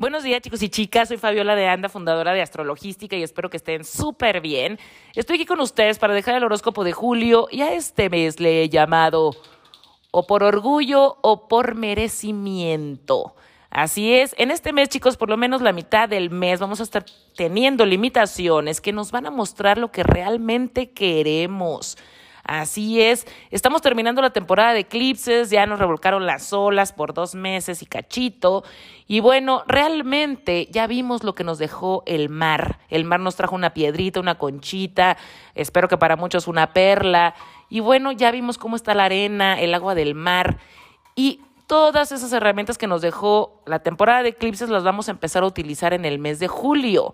Buenos días chicos y chicas, soy Fabiola de Anda, fundadora de Astrologística y espero que estén súper bien. Estoy aquí con ustedes para dejar el horóscopo de julio y a este mes le he llamado o por orgullo o por merecimiento. Así es, en este mes chicos, por lo menos la mitad del mes vamos a estar teniendo limitaciones que nos van a mostrar lo que realmente queremos. Así es, estamos terminando la temporada de eclipses, ya nos revolcaron las olas por dos meses y cachito. Y bueno, realmente ya vimos lo que nos dejó el mar. El mar nos trajo una piedrita, una conchita, espero que para muchos una perla. Y bueno, ya vimos cómo está la arena, el agua del mar. Y todas esas herramientas que nos dejó la temporada de eclipses las vamos a empezar a utilizar en el mes de julio.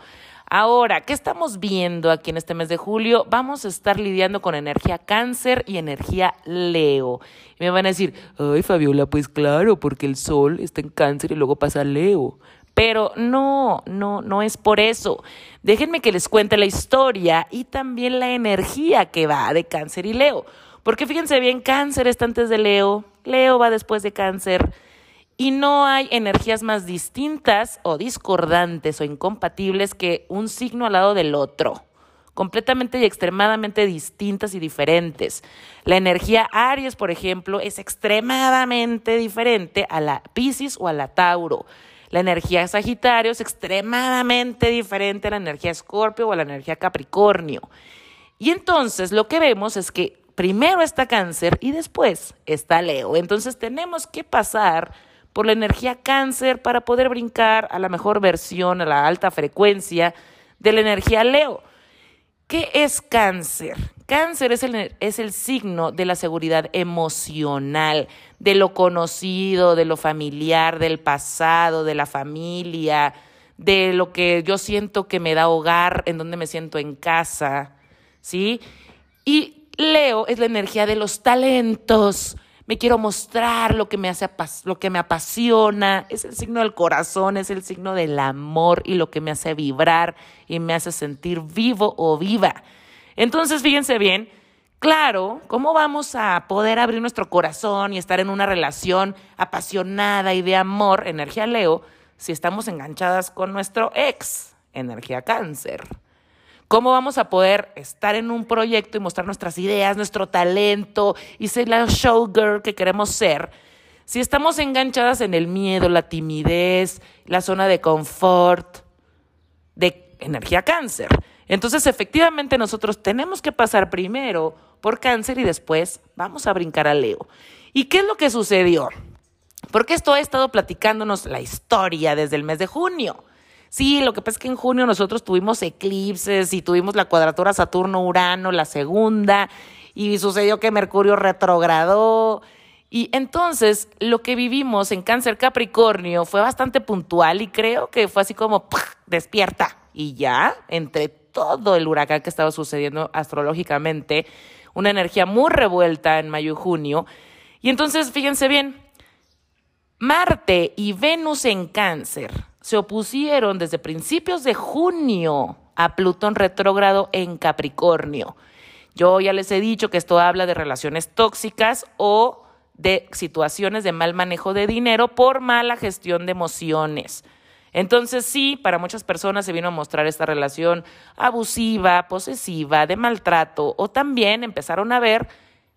Ahora, ¿qué estamos viendo aquí en este mes de julio? Vamos a estar lidiando con energía cáncer y energía leo. Y me van a decir, ay Fabiola, pues claro, porque el sol está en cáncer y luego pasa leo. Pero no, no, no es por eso. Déjenme que les cuente la historia y también la energía que va de cáncer y leo. Porque fíjense bien, cáncer está antes de leo, leo va después de cáncer y no hay energías más distintas o discordantes o incompatibles que un signo al lado del otro, completamente y extremadamente distintas y diferentes. La energía Aries, por ejemplo, es extremadamente diferente a la Pisces o a la Tauro. La energía Sagitario es extremadamente diferente a la energía Escorpio o a la energía Capricornio. Y entonces lo que vemos es que primero está Cáncer y después está Leo. Entonces tenemos que pasar por la energía cáncer para poder brincar a la mejor versión, a la alta frecuencia de la energía Leo. ¿Qué es cáncer? Cáncer es el, es el signo de la seguridad emocional, de lo conocido, de lo familiar, del pasado, de la familia, de lo que yo siento que me da hogar, en donde me siento en casa, ¿sí? Y Leo es la energía de los talentos, me quiero mostrar lo que me hace lo que me apasiona, es el signo del corazón, es el signo del amor y lo que me hace vibrar y me hace sentir vivo o viva. Entonces, fíjense bien, claro, ¿cómo vamos a poder abrir nuestro corazón y estar en una relación apasionada y de amor, energía Leo, si estamos enganchadas con nuestro ex, energía cáncer? ¿Cómo vamos a poder estar en un proyecto y mostrar nuestras ideas, nuestro talento y ser la showgirl que queremos ser? Si estamos enganchadas en el miedo, la timidez, la zona de confort, de energía cáncer. Entonces, efectivamente, nosotros tenemos que pasar primero por cáncer y después vamos a brincar a Leo. ¿Y qué es lo que sucedió? Porque esto ha estado platicándonos la historia desde el mes de junio. Sí, lo que pasa es que en junio nosotros tuvimos eclipses y tuvimos la cuadratura Saturno-Urano, la segunda, y sucedió que Mercurio retrogradó. Y entonces lo que vivimos en Cáncer Capricornio fue bastante puntual y creo que fue así como despierta. Y ya, entre todo el huracán que estaba sucediendo astrológicamente, una energía muy revuelta en mayo y junio. Y entonces, fíjense bien, Marte y Venus en Cáncer se opusieron desde principios de junio a Plutón retrógrado en Capricornio. Yo ya les he dicho que esto habla de relaciones tóxicas o de situaciones de mal manejo de dinero por mala gestión de emociones. Entonces sí, para muchas personas se vino a mostrar esta relación abusiva, posesiva, de maltrato o también empezaron a ver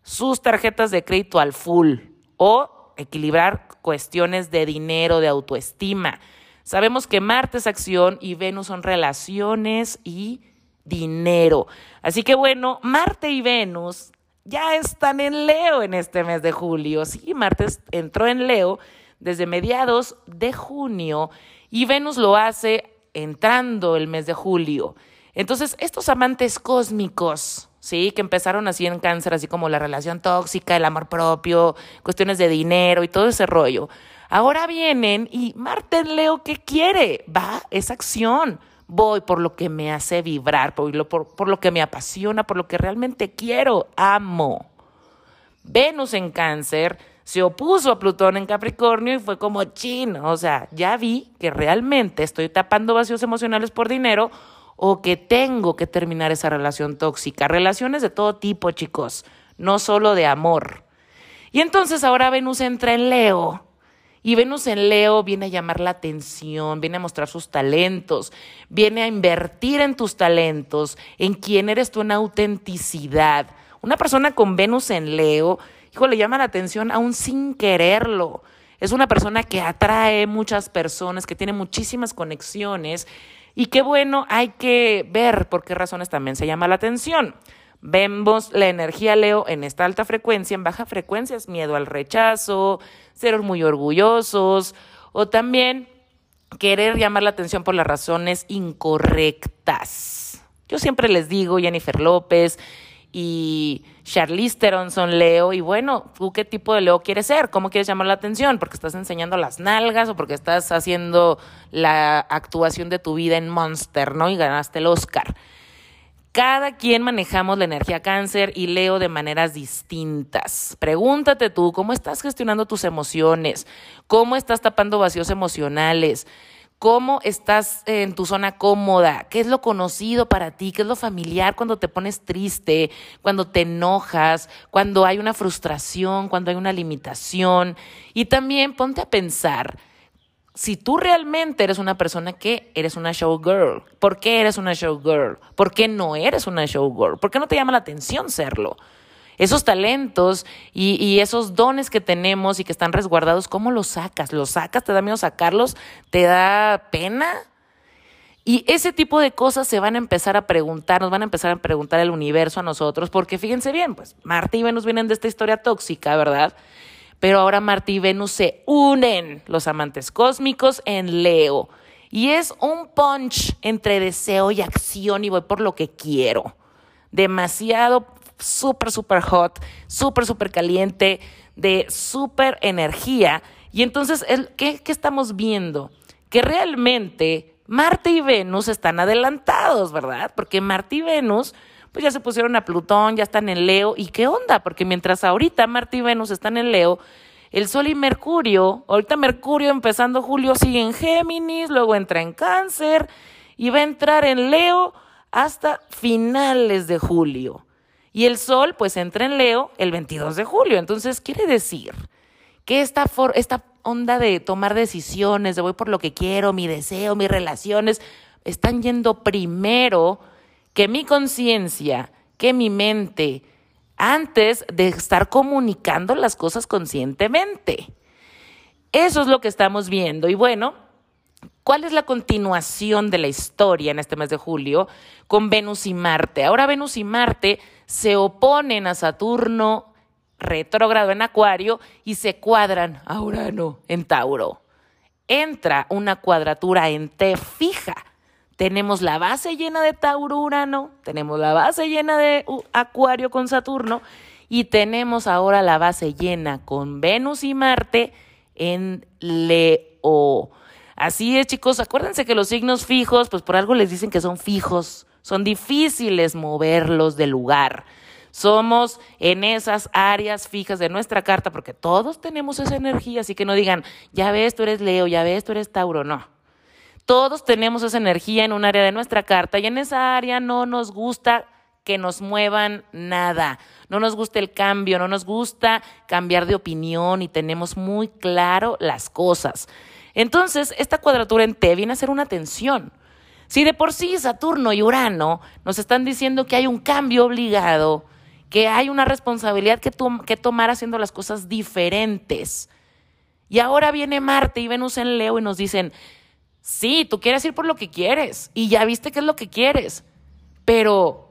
sus tarjetas de crédito al full o equilibrar cuestiones de dinero, de autoestima. Sabemos que Marte es acción y Venus son relaciones y dinero. Así que bueno, Marte y Venus ya están en Leo en este mes de julio. Sí, Marte entró en Leo desde mediados de junio y Venus lo hace entrando el mes de julio. Entonces, estos amantes cósmicos, ¿sí? Que empezaron así en cáncer, así como la relación tóxica, el amor propio, cuestiones de dinero y todo ese rollo. Ahora vienen y Marten Leo, ¿qué quiere? Va, es acción. Voy por lo que me hace vibrar, por lo, por, lo que me apasiona, por lo que realmente quiero, amo. Venus en cáncer se opuso a Plutón en Capricornio y fue como chin, o sea, ya vi que realmente estoy tapando vacíos emocionales por dinero o que tengo que terminar esa relación tóxica. Relaciones de todo tipo, chicos, no solo de amor. Y entonces ahora Venus entra en Leo Y Venus en Leo viene a llamar la atención, viene a mostrar sus talentos, viene a invertir en tus talentos, en quién eres tú en autenticidad. Una persona con Venus en Leo, hijo, le llama la atención aún sin quererlo. Es una persona que atrae muchas personas, que tiene muchísimas conexiones y qué bueno, hay que ver por qué razones también se llama la atención. Vemos la energía Leo en esta alta frecuencia, en baja frecuencia es miedo al rechazo, ser muy orgullosos o también querer llamar la atención por las razones incorrectas. Yo siempre les digo, Jennifer López y Charlize Theron son Leo y bueno, ¿tú qué tipo de Leo quieres ser? ¿Cómo quieres llamar la atención? ¿Porque estás enseñando las nalgas o porque estás haciendo la actuación de tu vida en Monster, ¿no? Y ganaste el Oscar. Cada quien manejamos la energía cáncer y leo de maneras distintas. Pregúntate tú, ¿cómo estás gestionando tus emociones? ¿Cómo estás tapando vacíos emocionales? ¿Cómo estás en tu zona cómoda? ¿Qué es lo conocido para ti? ¿Qué es lo familiar cuando te pones triste, cuando te enojas, cuando hay una frustración, cuando hay una limitación? Y también ponte a pensar si tú realmente eres una persona que eres una showgirl, ¿por qué eres una showgirl? ¿Por qué no eres una showgirl? ¿Por qué no te llama la atención serlo? Esos talentos y, esos dones que tenemos y que están resguardados, ¿cómo los sacas? ¿Los sacas? ¿Te da miedo sacarlos? ¿Te da pena? Y ese tipo de cosas se van a empezar a preguntar, nos van a empezar a preguntar el universo a nosotros, porque fíjense bien, pues Marte y Venus vienen de esta historia tóxica, ¿verdad? Pero ahora Marte y Venus se unen, los amantes cósmicos, en Leo. Y es un punch entre deseo y acción y voy por lo que quiero. Demasiado súper, súper hot, súper, súper caliente, de súper energía. Y entonces, ¿qué, ¿qué estamos viendo? Que realmente Marte y Venus están adelantados, ¿verdad? Porque Marte y Venus pues ya se pusieron a Plutón, ya están en Leo. ¿Y qué onda? Porque mientras ahorita Marte y Venus están en Leo, el Sol y Mercurio, ahorita Mercurio empezando julio sigue en Géminis, luego entra en Cáncer y va a entrar en Leo hasta finales de julio. Y el Sol pues entra en Leo el 22 de julio. Entonces quiere decir que esta, esta onda de tomar decisiones, de voy por lo que quiero, mi deseo, mis relaciones, están yendo primero que mi conciencia, que mi mente, antes de estar comunicando las cosas conscientemente. Eso es lo que estamos viendo. Y bueno, ¿cuál es la continuación de la historia en este mes de julio con Venus y Marte? Ahora Venus y Marte se oponen a Saturno retrógrado en Acuario y se cuadran a Urano en Tauro. Entra una cuadratura en T fija tenemos la base llena de Tauro Urano, tenemos la base llena de Acuario con Saturno y tenemos ahora la base llena con Venus y Marte en Leo. Así es, chicos, acuérdense que los signos fijos, pues por algo les dicen que son fijos, son difíciles moverlos del lugar. Somos en esas áreas fijas de nuestra carta, porque todos tenemos esa energía, así que no digan, ya ves, tú eres Leo, ya ves, tú eres Tauro, no todos tenemos esa energía en un área de nuestra carta y en esa área no nos gusta que nos muevan nada. No nos gusta el cambio, no nos gusta cambiar de opinión y tenemos muy claro las cosas. Entonces, esta cuadratura en T viene a ser una tensión. Si de por sí Saturno y Urano nos están diciendo que hay un cambio obligado, que hay una responsabilidad que, que tomar haciendo las cosas diferentes. Y ahora viene Marte y Venus en Leo y nos dicen, Sí, tú quieres ir por lo que quieres y ya viste qué es lo que quieres, pero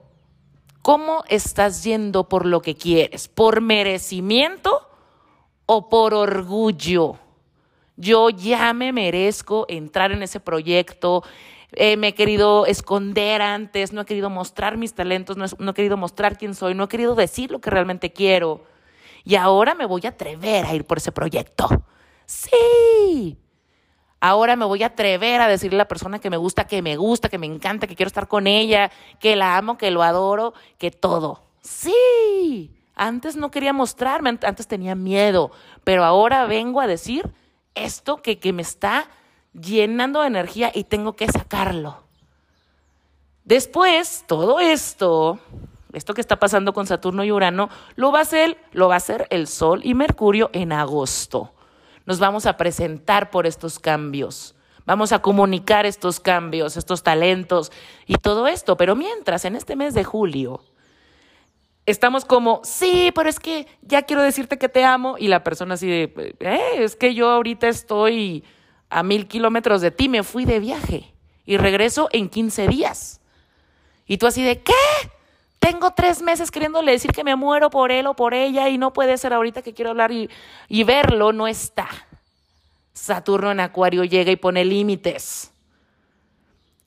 ¿cómo estás yendo por lo que quieres? ¿Por merecimiento o por orgullo? Yo ya me merezco entrar en ese proyecto, eh, me he querido esconder antes, no he querido mostrar mis talentos, no he querido mostrar quién soy, no he querido decir lo que realmente quiero. Y ahora me voy a atrever a ir por ese proyecto. Sí, Ahora me voy a atrever a decirle a la persona que me gusta, que me gusta, que me encanta, que quiero estar con ella, que la amo, que lo adoro, que todo. Sí, antes no quería mostrarme, antes tenía miedo, pero ahora vengo a decir esto que, que me está llenando de energía y tengo que sacarlo. Después, todo esto, esto que está pasando con Saturno y Urano, lo va a hacer, lo va a hacer el Sol y Mercurio en agosto. Nos vamos a presentar por estos cambios. Vamos a comunicar estos cambios, estos talentos y todo esto. Pero mientras, en este mes de julio, estamos como, sí, pero es que ya quiero decirte que te amo. Y la persona así de, eh, es que yo ahorita estoy a mil kilómetros de ti, me fui de viaje y regreso en 15 días. Y tú así de, ¿qué? Tengo tres meses queriéndole decir que me muero por él o por ella y no puede ser ahorita que quiero hablar y, y verlo, no está. Saturno en Acuario llega y pone límites.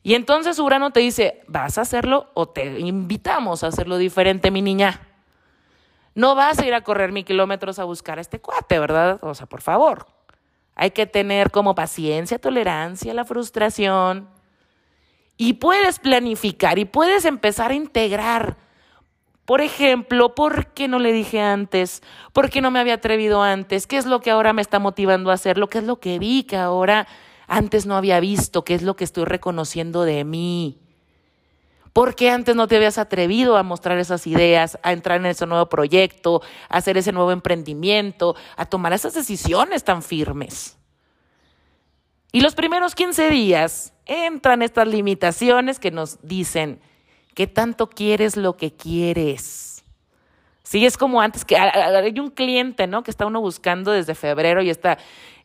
Y entonces Urano te dice, ¿vas a hacerlo o te invitamos a hacerlo diferente, mi niña? No vas a ir a correr mil kilómetros a buscar a este cuate, ¿verdad? O sea, por favor. Hay que tener como paciencia, tolerancia, la frustración. Y puedes planificar y puedes empezar a integrar por ejemplo, ¿por qué no le dije antes? ¿Por qué no me había atrevido antes? ¿Qué es lo que ahora me está motivando a hacerlo? ¿Qué es lo que vi que ahora antes no había visto? ¿Qué es lo que estoy reconociendo de mí? ¿Por qué antes no te habías atrevido a mostrar esas ideas, a entrar en ese nuevo proyecto, a hacer ese nuevo emprendimiento, a tomar esas decisiones tan firmes? Y los primeros 15 días entran estas limitaciones que nos dicen, ¿Qué tanto quieres lo que quieres? Sí, es como antes que hay un cliente, ¿no? Que está uno buscando desde febrero y está,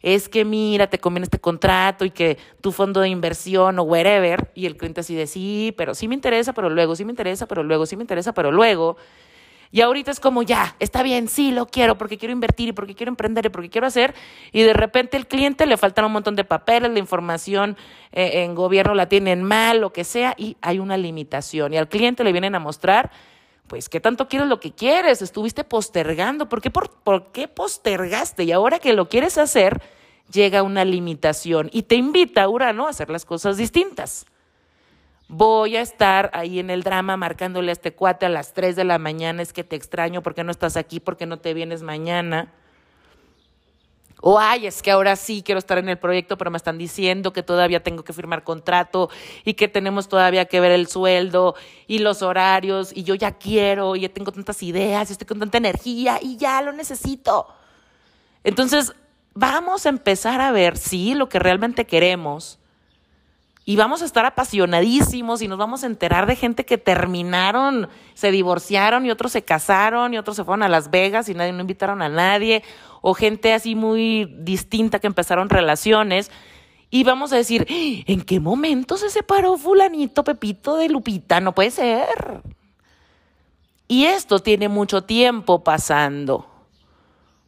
es que mira, te conviene este contrato y que tu fondo de inversión o wherever, y el cliente así de sí, pero sí me interesa, pero luego, sí me interesa, pero luego, sí me interesa, pero luego. Y ahorita es como, ya, está bien, sí, lo quiero porque quiero invertir y porque quiero emprender y porque quiero hacer. Y de repente el cliente le faltan un montón de papeles, la información eh, en gobierno la tienen mal, lo que sea, y hay una limitación. Y al cliente le vienen a mostrar, pues, ¿qué tanto quieres lo que quieres? Estuviste postergando. ¿Por qué, por, por qué postergaste? Y ahora que lo quieres hacer, llega una limitación y te invita, Urano, a hacer las cosas distintas voy a estar ahí en el drama marcándole a este cuate a las 3 de la mañana, es que te extraño, porque no estás aquí? porque no te vienes mañana? O ay, es que ahora sí quiero estar en el proyecto, pero me están diciendo que todavía tengo que firmar contrato y que tenemos todavía que ver el sueldo y los horarios y yo ya quiero y ya tengo tantas ideas y estoy con tanta energía y ya lo necesito. Entonces, vamos a empezar a ver si lo que realmente queremos y vamos a estar apasionadísimos y nos vamos a enterar de gente que terminaron, se divorciaron y otros se casaron y otros se fueron a Las Vegas y nadie no invitaron a nadie, o gente así muy distinta que empezaron relaciones. Y vamos a decir, ¿en qué momento se separó fulanito Pepito de Lupita? No puede ser. Y esto tiene mucho tiempo pasando.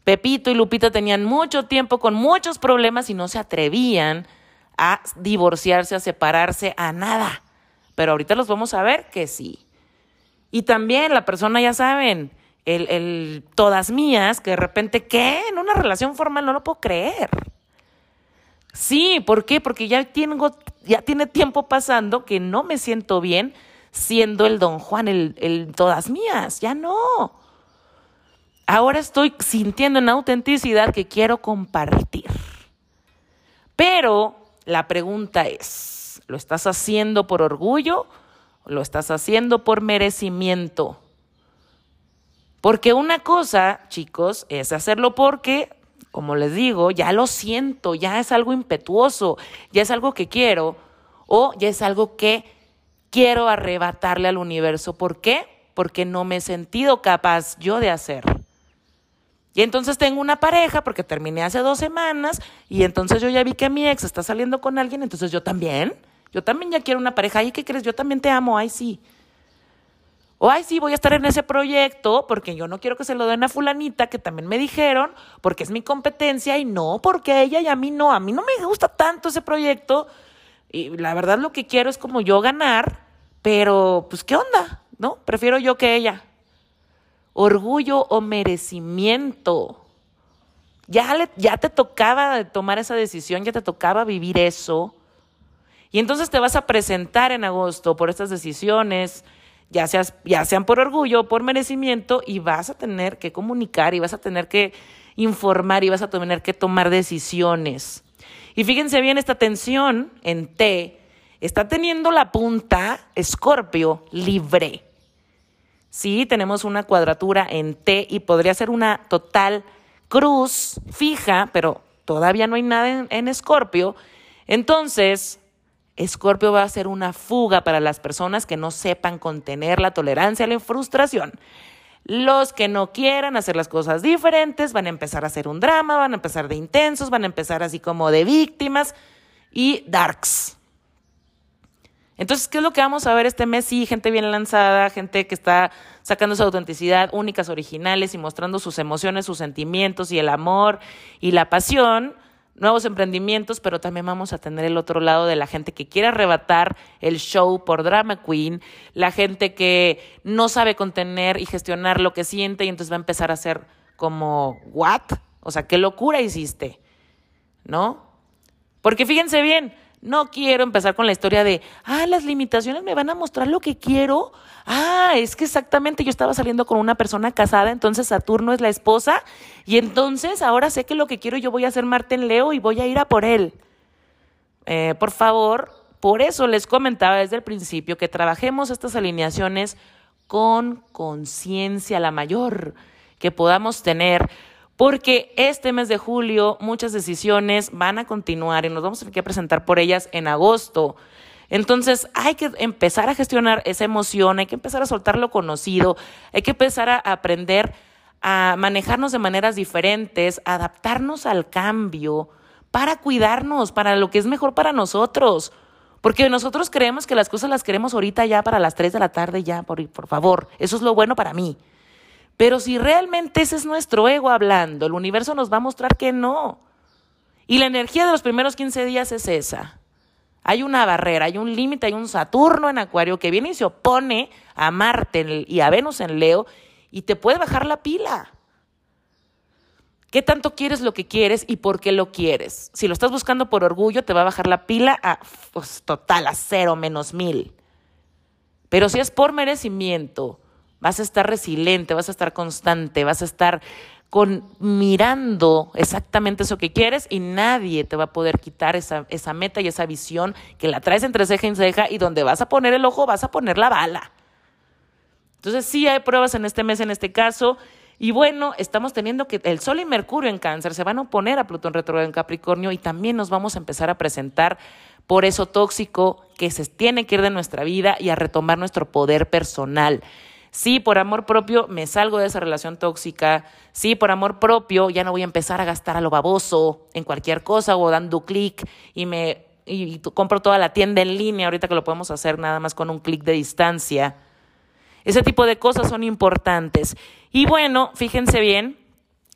Pepito y Lupita tenían mucho tiempo con muchos problemas y no se atrevían a divorciarse, a separarse, a nada. Pero ahorita los vamos a ver que sí. Y también la persona, ya saben, el, el todas mías, que de repente, ¿qué? En una relación formal no lo puedo creer. Sí, ¿por qué? Porque ya tengo, ya tiene tiempo pasando que no me siento bien siendo el don Juan, el, el todas mías, ya no. Ahora estoy sintiendo en autenticidad que quiero compartir. Pero la pregunta es, ¿lo estás haciendo por orgullo lo estás haciendo por merecimiento? Porque una cosa, chicos, es hacerlo porque, como les digo, ya lo siento, ya es algo impetuoso, ya es algo que quiero o ya es algo que quiero arrebatarle al universo. ¿Por qué? Porque no me he sentido capaz yo de hacer. Y entonces tengo una pareja porque terminé hace dos semanas y entonces yo ya vi que mi ex está saliendo con alguien, entonces yo también, yo también ya quiero una pareja. ¿Y qué crees? Yo también te amo, ay sí. O ay sí, voy a estar en ese proyecto porque yo no quiero que se lo den a fulanita que también me dijeron porque es mi competencia y no porque ella y a mí no, a mí no me gusta tanto ese proyecto y la verdad lo que quiero es como yo ganar, pero pues qué onda, ¿no? Prefiero yo que ella orgullo o merecimiento. Ya, ya te tocaba tomar esa decisión, ya te tocaba vivir eso. Y entonces te vas a presentar en agosto por estas decisiones, ya, seas, ya sean por orgullo por merecimiento, y vas a tener que comunicar y vas a tener que informar y vas a tener que tomar decisiones. Y fíjense bien, esta tensión en T está teniendo la punta Escorpio libre. Sí, tenemos una cuadratura en T y podría ser una total cruz fija, pero todavía no hay nada en Escorpio. Entonces, Escorpio va a ser una fuga para las personas que no sepan contener la tolerancia a la frustración. Los que no quieran hacer las cosas diferentes van a empezar a hacer un drama, van a empezar de intensos, van a empezar así como de víctimas y darks. Entonces, ¿qué es lo que vamos a ver este mes? Sí, gente bien lanzada, gente que está sacando su autenticidad, únicas, originales y mostrando sus emociones, sus sentimientos y el amor y la pasión nuevos emprendimientos, pero también vamos a tener el otro lado de la gente que quiere arrebatar el show por drama queen, la gente que no sabe contener y gestionar lo que siente y entonces va a empezar a hacer como, ¿what? O sea, ¿qué locura hiciste? ¿No? Porque fíjense bien, no quiero empezar con la historia de, ah, las limitaciones me van a mostrar lo que quiero. Ah, es que exactamente yo estaba saliendo con una persona casada, entonces Saturno es la esposa y entonces ahora sé que lo que quiero yo voy a hacer Marte en Leo y voy a ir a por él. Eh, por favor, por eso les comentaba desde el principio que trabajemos estas alineaciones con conciencia la mayor que podamos tener porque este mes de julio muchas decisiones van a continuar y nos vamos a tener que presentar por ellas en agosto. Entonces hay que empezar a gestionar esa emoción, hay que empezar a soltar lo conocido, hay que empezar a aprender a manejarnos de maneras diferentes, adaptarnos al cambio para cuidarnos, para lo que es mejor para nosotros. Porque nosotros creemos que las cosas las queremos ahorita ya para las 3 de la tarde, ya, por, por favor, eso es lo bueno para mí. Pero si realmente ese es nuestro ego hablando, el universo nos va a mostrar que no. Y la energía de los primeros 15 días es esa. Hay una barrera, hay un límite, hay un Saturno en Acuario que viene y se opone a Marte y a Venus en Leo y te puede bajar la pila. ¿Qué tanto quieres lo que quieres y por qué lo quieres? Si lo estás buscando por orgullo, te va a bajar la pila a pues, total, a cero, menos mil. Pero si es por merecimiento, vas a estar resiliente, vas a estar constante, vas a estar con, mirando exactamente eso que quieres y nadie te va a poder quitar esa, esa meta y esa visión que la traes entre ceja y ceja y donde vas a poner el ojo vas a poner la bala. Entonces sí hay pruebas en este mes, en este caso. Y bueno, estamos teniendo que el Sol y Mercurio en cáncer se van a oponer a Plutón retrógrado en Capricornio y también nos vamos a empezar a presentar por eso tóxico que se tiene que ir de nuestra vida y a retomar nuestro poder personal. Sí, por amor propio me salgo de esa relación tóxica. Sí, por amor propio ya no voy a empezar a gastar a lo baboso en cualquier cosa o dando clic y me y compro toda la tienda en línea ahorita que lo podemos hacer nada más con un clic de distancia. Ese tipo de cosas son importantes. Y bueno, fíjense bien,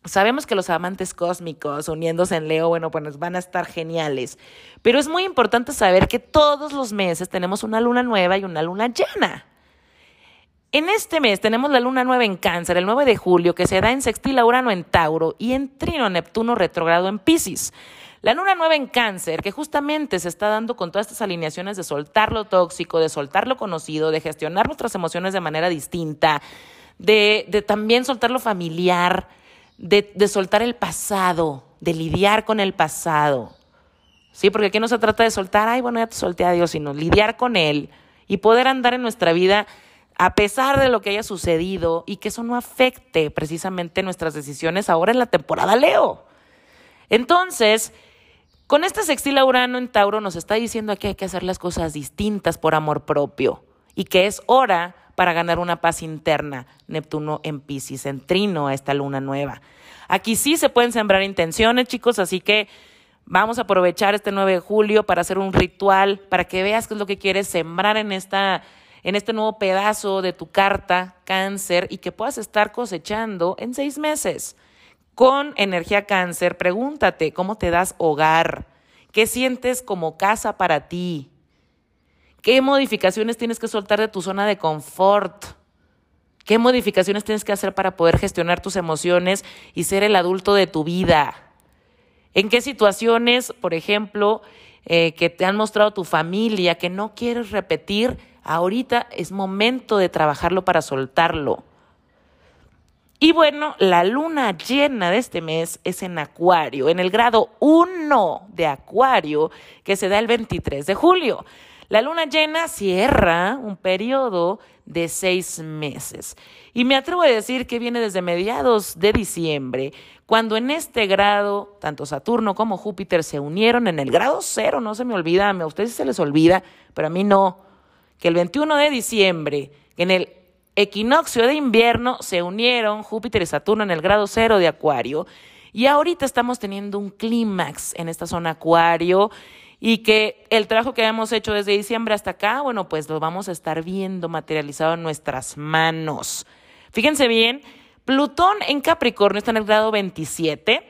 Sabemos que los amantes cósmicos uniéndose en Leo, bueno, pues van a estar geniales. Pero es muy importante saber que todos los meses tenemos una luna nueva y una luna llena. En este mes tenemos la luna nueva en Cáncer, el 9 de julio, que se da en sextil a Urano en Tauro y en trino Neptuno retrogrado en Pisces. La luna nueva en Cáncer, que justamente se está dando con todas estas alineaciones de soltar lo tóxico, de soltar lo conocido, de gestionar nuestras emociones de manera distinta, de, de también soltar lo familiar, de, de soltar el pasado, de lidiar con el pasado. Sí, porque aquí no se trata de soltar, ay, bueno, ya te solté a Dios, sino lidiar con él y poder andar en nuestra vida a pesar de lo que haya sucedido y que eso no afecte precisamente nuestras decisiones ahora en la temporada Leo. Entonces, con este sextil a Urano en Tauro nos está diciendo que hay que hacer las cosas distintas por amor propio y que es hora para ganar una paz interna. Neptuno en Pisces, en trino a esta luna nueva. Aquí sí se pueden sembrar intenciones, chicos, así que vamos a aprovechar este 9 de julio para hacer un ritual, para que veas qué es lo que quieres sembrar en esta en este nuevo pedazo de tu carta cáncer y que puedas estar cosechando en seis meses. Con energía cáncer, pregúntate cómo te das hogar, qué sientes como casa para ti, qué modificaciones tienes que soltar de tu zona de confort, qué modificaciones tienes que hacer para poder gestionar tus emociones y ser el adulto de tu vida. ¿En qué situaciones, por ejemplo, eh, que te han mostrado tu familia, que no quieres repetir, ahorita es momento de trabajarlo para soltarlo. Y bueno, la luna llena de este mes es en Acuario, en el grado 1 de Acuario, que se da el 23 de julio. La luna llena cierra un periodo de seis meses. Y me atrevo a decir que viene desde mediados de diciembre, cuando en este grado, tanto Saturno como Júpiter se unieron en el grado cero, no se me olvida, a ustedes se les olvida, pero a mí no, que el 21 de diciembre, en el equinoccio de invierno, se unieron Júpiter y Saturno en el grado cero de Acuario. Y ahorita estamos teniendo un clímax en esta zona Acuario y que el trabajo que hemos hecho desde diciembre hasta acá, bueno, pues lo vamos a estar viendo materializado en nuestras manos. Fíjense bien, Plutón en Capricornio está en el grado 27,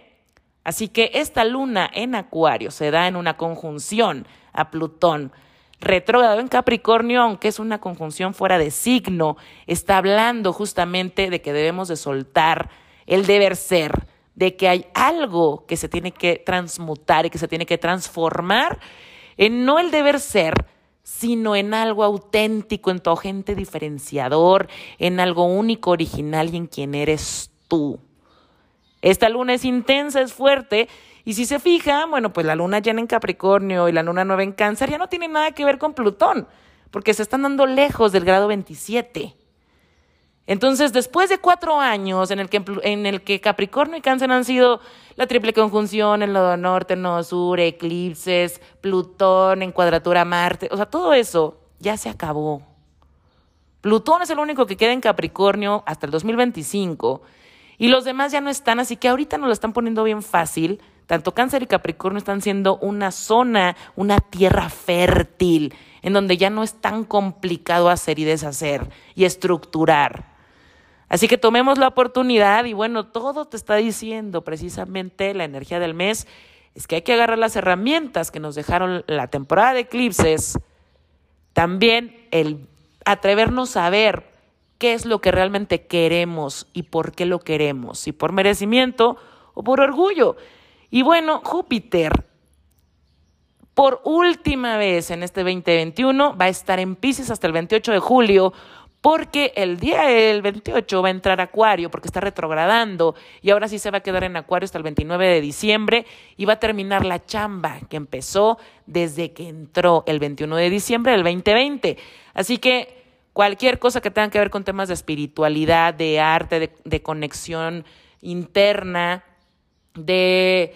así que esta luna en Acuario se da en una conjunción a Plutón. Retrógrado en Capricornio, aunque es una conjunción fuera de signo, está hablando justamente de que debemos de soltar el deber ser, de que hay algo que se tiene que transmutar y que se tiene que transformar en no el deber ser, sino en algo auténtico, en tu agente diferenciador, en algo único, original y en quien eres tú. Esta luna es intensa, es fuerte, y si se fija, bueno, pues la luna llena en Capricornio y la luna nueva en Cáncer ya no tiene nada que ver con Plutón, porque se están dando lejos del grado 27. Entonces, después de cuatro años en el, que, en el que Capricornio y Cáncer han sido la triple conjunción, el nodo norte, el nodo sur, eclipses, Plutón en cuadratura Marte, o sea, todo eso ya se acabó. Plutón es el único que queda en Capricornio hasta el 2025 y los demás ya no están, así que ahorita nos lo están poniendo bien fácil. Tanto Cáncer y Capricornio están siendo una zona, una tierra fértil, en donde ya no es tan complicado hacer y deshacer y estructurar. Así que tomemos la oportunidad y bueno, todo te está diciendo precisamente la energía del mes, es que hay que agarrar las herramientas que nos dejaron la temporada de eclipses, también el atrevernos a ver qué es lo que realmente queremos y por qué lo queremos, si por merecimiento o por orgullo. Y bueno, Júpiter, por última vez en este 2021, va a estar en Pisces hasta el 28 de julio, porque el día del 28 va a entrar Acuario porque está retrogradando y ahora sí se va a quedar en Acuario hasta el 29 de diciembre y va a terminar la chamba que empezó desde que entró el 21 de diciembre del 2020. Así que cualquier cosa que tenga que ver con temas de espiritualidad, de arte, de, de conexión interna, de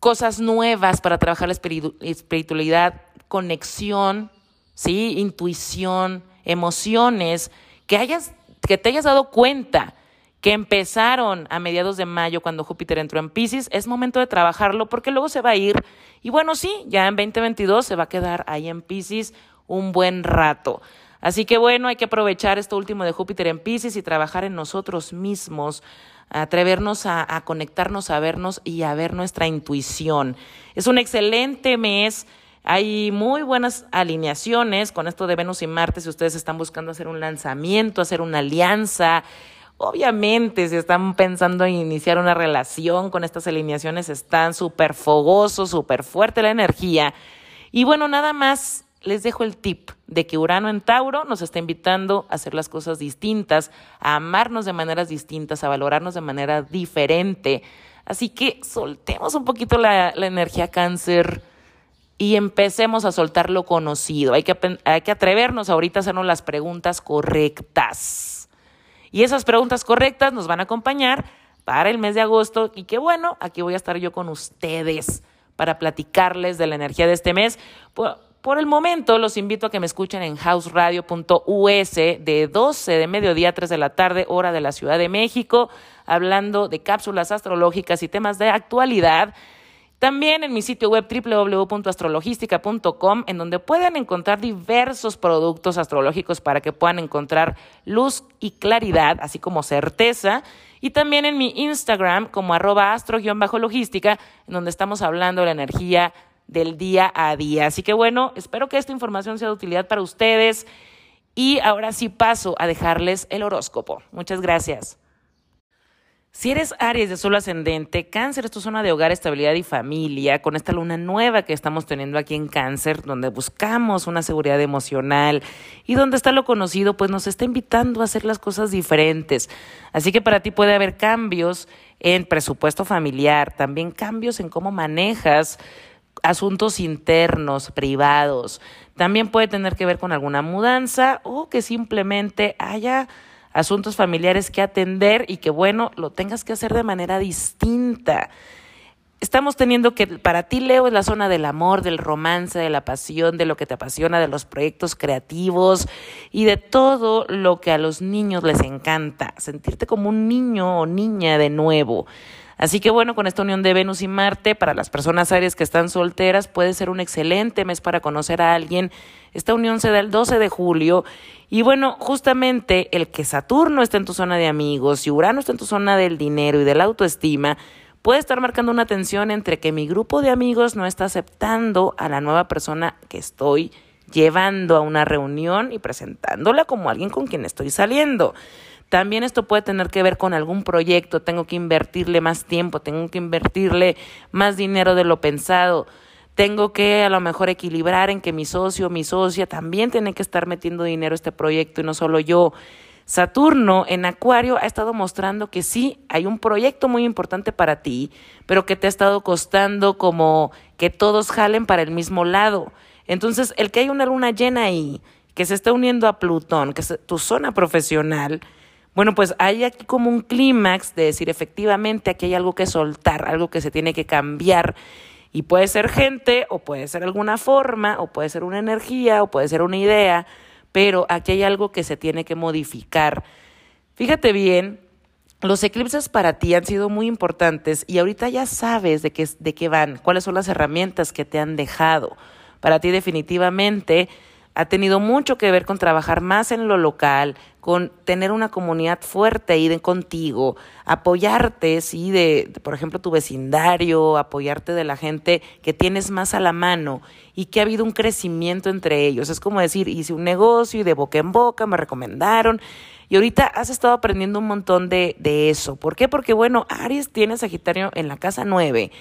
cosas nuevas para trabajar la espiritualidad, conexión, ¿sí? intuición, emociones que, hayas, que te hayas dado cuenta que empezaron a mediados de mayo cuando Júpiter entró en Pisces, es momento de trabajarlo porque luego se va a ir. Y bueno, sí, ya en 2022 se va a quedar ahí en Pisces un buen rato. Así que bueno, hay que aprovechar esto último de Júpiter en Pisces y trabajar en nosotros mismos, atrevernos a, conectarnos, a vernos y a ver nuestra intuición. Es un excelente mes hay muy buenas alineaciones con esto de Venus y Marte si ustedes están buscando hacer un lanzamiento, hacer una alianza. Obviamente, si están pensando en iniciar una relación con estas alineaciones, están súper fogosos, súper fuerte la energía. Y bueno, nada más les dejo el tip de que Urano en Tauro nos está invitando a hacer las cosas distintas, a amarnos de maneras distintas, a valorarnos de manera diferente. Así que soltemos un poquito la, energía cáncer y empecemos a soltar lo conocido. Hay que, hay que atrevernos ahorita a hacernos las preguntas correctas. Y esas preguntas correctas nos van a acompañar para el mes de agosto. Y qué bueno, aquí voy a estar yo con ustedes para platicarles de la energía de este mes. Por el momento, los invito a que me escuchen en houseradio.us de 12 de mediodía a 3 de la tarde, hora de la Ciudad de México, hablando de cápsulas astrológicas y temas de actualidad. También en mi sitio web www.astrologística.com, en donde pueden encontrar diversos productos astrológicos para que puedan encontrar luz y claridad, así como certeza. Y también en mi Instagram como arroba astro-logística, en donde estamos hablando de la energía del día a día. Así que bueno, espero que esta información sea de utilidad para ustedes. Y ahora sí paso a dejarles el horóscopo. Muchas gracias. Si eres Aries de solo ascendente, Cáncer es tu zona de hogar, estabilidad y familia, con esta luna nueva que estamos teniendo aquí en Cáncer, donde buscamos una seguridad emocional y donde está lo conocido, pues nos está invitando a hacer las cosas diferentes. Así que para ti puede haber cambios en presupuesto familiar, también cambios en cómo manejas asuntos internos, privados. También puede tener que ver con alguna mudanza o que simplemente haya asuntos familiares que atender y que, bueno, lo tengas que hacer de manera distinta. Estamos teniendo que, para ti, Leo, es la zona del amor, del romance, de la pasión, de lo que te apasiona, de los proyectos creativos y de todo lo que a los niños les encanta, sentirte como un niño o niña de nuevo. Así que bueno, con esta unión de Venus y Marte, para las personas aries que están solteras, puede ser un excelente mes para conocer a alguien. Esta unión se da el 12 de julio y bueno, justamente el que Saturno está en tu zona de amigos y Urano está en tu zona del dinero y de la autoestima, puede estar marcando una tensión entre que mi grupo de amigos no está aceptando a la nueva persona que estoy llevando a una reunión y presentándola como alguien con quien estoy saliendo. También esto puede tener que ver con algún proyecto, tengo que invertirle más tiempo, tengo que invertirle más dinero de lo pensado, tengo que a lo mejor equilibrar en que mi socio mi socia también tiene que estar metiendo dinero a este proyecto y no solo yo. Saturno en Acuario ha estado mostrando que sí, hay un proyecto muy importante para ti, pero que te ha estado costando como que todos jalen para el mismo lado. Entonces, el que hay una luna llena ahí, que se está uniendo a Plutón, que es tu zona profesional, bueno, pues hay aquí como un clímax de decir efectivamente aquí hay algo que soltar, algo que se tiene que cambiar. Y puede ser gente, o puede ser alguna forma, o puede ser una energía, o puede ser una idea, pero aquí hay algo que se tiene que modificar. Fíjate bien, los eclipses para ti han sido muy importantes y ahorita ya sabes de qué, de qué van, cuáles son las herramientas que te han dejado. Para ti definitivamente ha tenido mucho que ver con trabajar más en lo local, con tener una comunidad fuerte ahí de contigo, apoyarte, sí, de, por ejemplo, tu vecindario, apoyarte de la gente que tienes más a la mano y que ha habido un crecimiento entre ellos. Es como decir, hice un negocio y de boca en boca me recomendaron. Y ahorita has estado aprendiendo un montón de, de eso. ¿Por qué? Porque, bueno, Aries tiene Sagitario en la casa nueve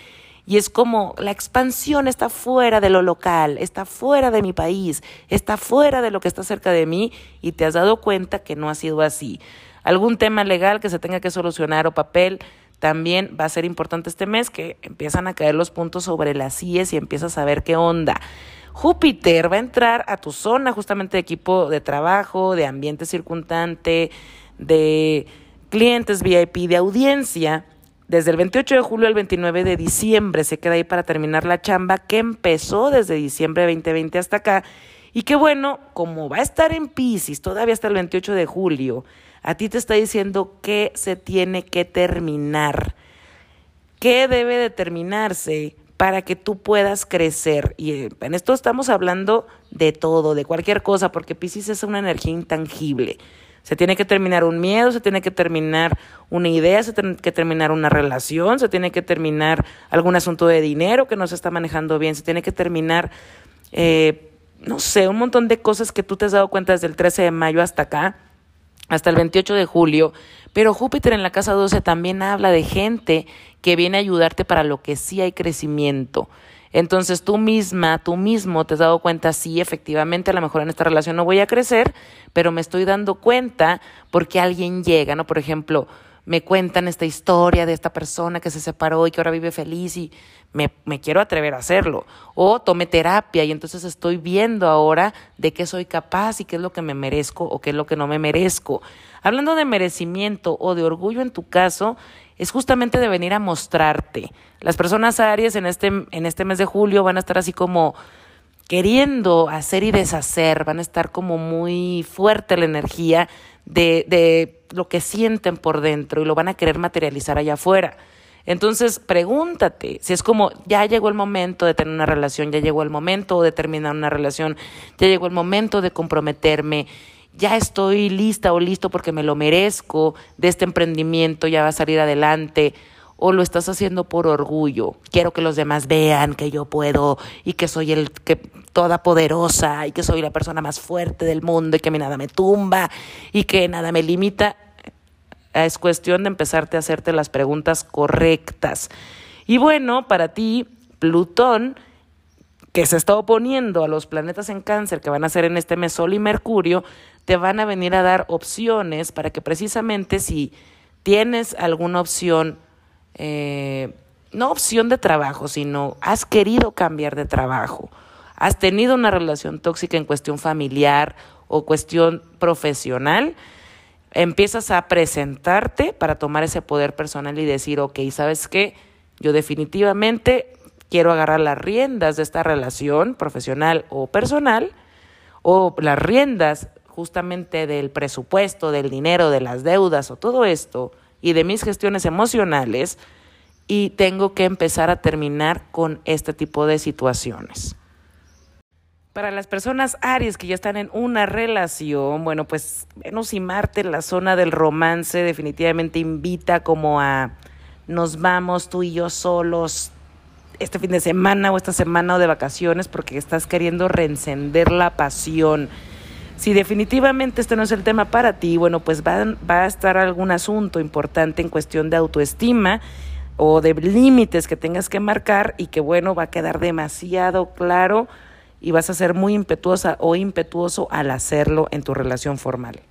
y es como la expansión está fuera de lo local, está fuera de mi país, está fuera de lo que está cerca de mí y te has dado cuenta que no ha sido así. Algún tema legal que se tenga que solucionar o papel también va a ser importante este mes que empiezan a caer los puntos sobre las IES y empiezas a ver qué onda. Júpiter va a entrar a tu zona justamente de equipo de trabajo, de ambiente circundante, de clientes VIP, de audiencia desde el 28 de julio al 29 de diciembre se queda ahí para terminar la chamba que empezó desde diciembre 2020 hasta acá. Y qué bueno, como va a estar en Pisces todavía hasta el 28 de julio, a ti te está diciendo que se tiene que terminar, qué debe determinarse para que tú puedas crecer. Y eh, en esto estamos hablando de todo, de cualquier cosa, porque Pisces es una energía intangible. Se tiene que terminar un miedo, se tiene que terminar una idea, se tiene que terminar una relación, se tiene que terminar algún asunto de dinero que no se está manejando bien, se tiene que terminar, eh, no sé, un montón de cosas que tú te has dado cuenta desde el 13 de mayo hasta acá, hasta el 28 de julio. Pero Júpiter en la casa 12 también habla de gente que viene a ayudarte para lo que sí hay crecimiento. Entonces tú misma, tú mismo te has dado cuenta, sí, efectivamente, a lo mejor en esta relación no voy a crecer, pero me estoy dando cuenta porque alguien llega, ¿no? Por ejemplo, me cuentan esta historia de esta persona que se separó y que ahora vive feliz y me, me, quiero atrever a hacerlo. O tomé terapia y entonces estoy viendo ahora de qué soy capaz y qué es lo que me merezco o qué es lo que no me merezco. Hablando de merecimiento o de orgullo en tu caso, es justamente de venir a mostrarte. Las personas Aries en este, en este mes de julio van a estar así como queriendo hacer y deshacer, van a estar como muy fuerte la energía de, de lo que sienten por dentro y lo van a querer materializar allá afuera. Entonces, pregúntate si es como ya llegó el momento de tener una relación, ya llegó el momento de terminar una relación, ya llegó el momento de comprometerme, ya estoy lista o listo porque me lo merezco, de este emprendimiento ya va a salir adelante, o lo estás haciendo por orgullo. Quiero que los demás vean que yo puedo y que soy el que toda poderosa y que soy la persona más fuerte del mundo y que nada me tumba y que nada me limita. Es cuestión de empezarte a hacerte las preguntas correctas. Y bueno, para ti, Plutón que se está oponiendo a los planetas en cáncer que van a ser en este mes Sol y Mercurio, te van a venir a dar opciones para que precisamente si tienes alguna opción, eh, no opción de trabajo, sino has querido cambiar de trabajo, has tenido una relación tóxica en cuestión familiar o cuestión profesional, empiezas a presentarte para tomar ese poder personal y decir, ok, ¿sabes qué? Yo definitivamente quiero agarrar las riendas de esta relación profesional o personal o las riendas justamente del presupuesto, del dinero, de las deudas o todo esto y de mis gestiones emocionales y tengo que empezar a terminar con este tipo de situaciones. Para las personas Aries que ya están en una relación, bueno, pues Venus y Marte en la zona del romance definitivamente invita como a nos vamos tú y yo solos este fin de semana o esta semana o de vacaciones porque estás queriendo reencender la pasión. Si definitivamente este no es el tema para ti, bueno, pues va, va a estar algún asunto importante en cuestión de autoestima o de límites que tengas que marcar y que bueno, va a quedar demasiado claro y vas a ser muy impetuosa o impetuoso al hacerlo en tu relación formal.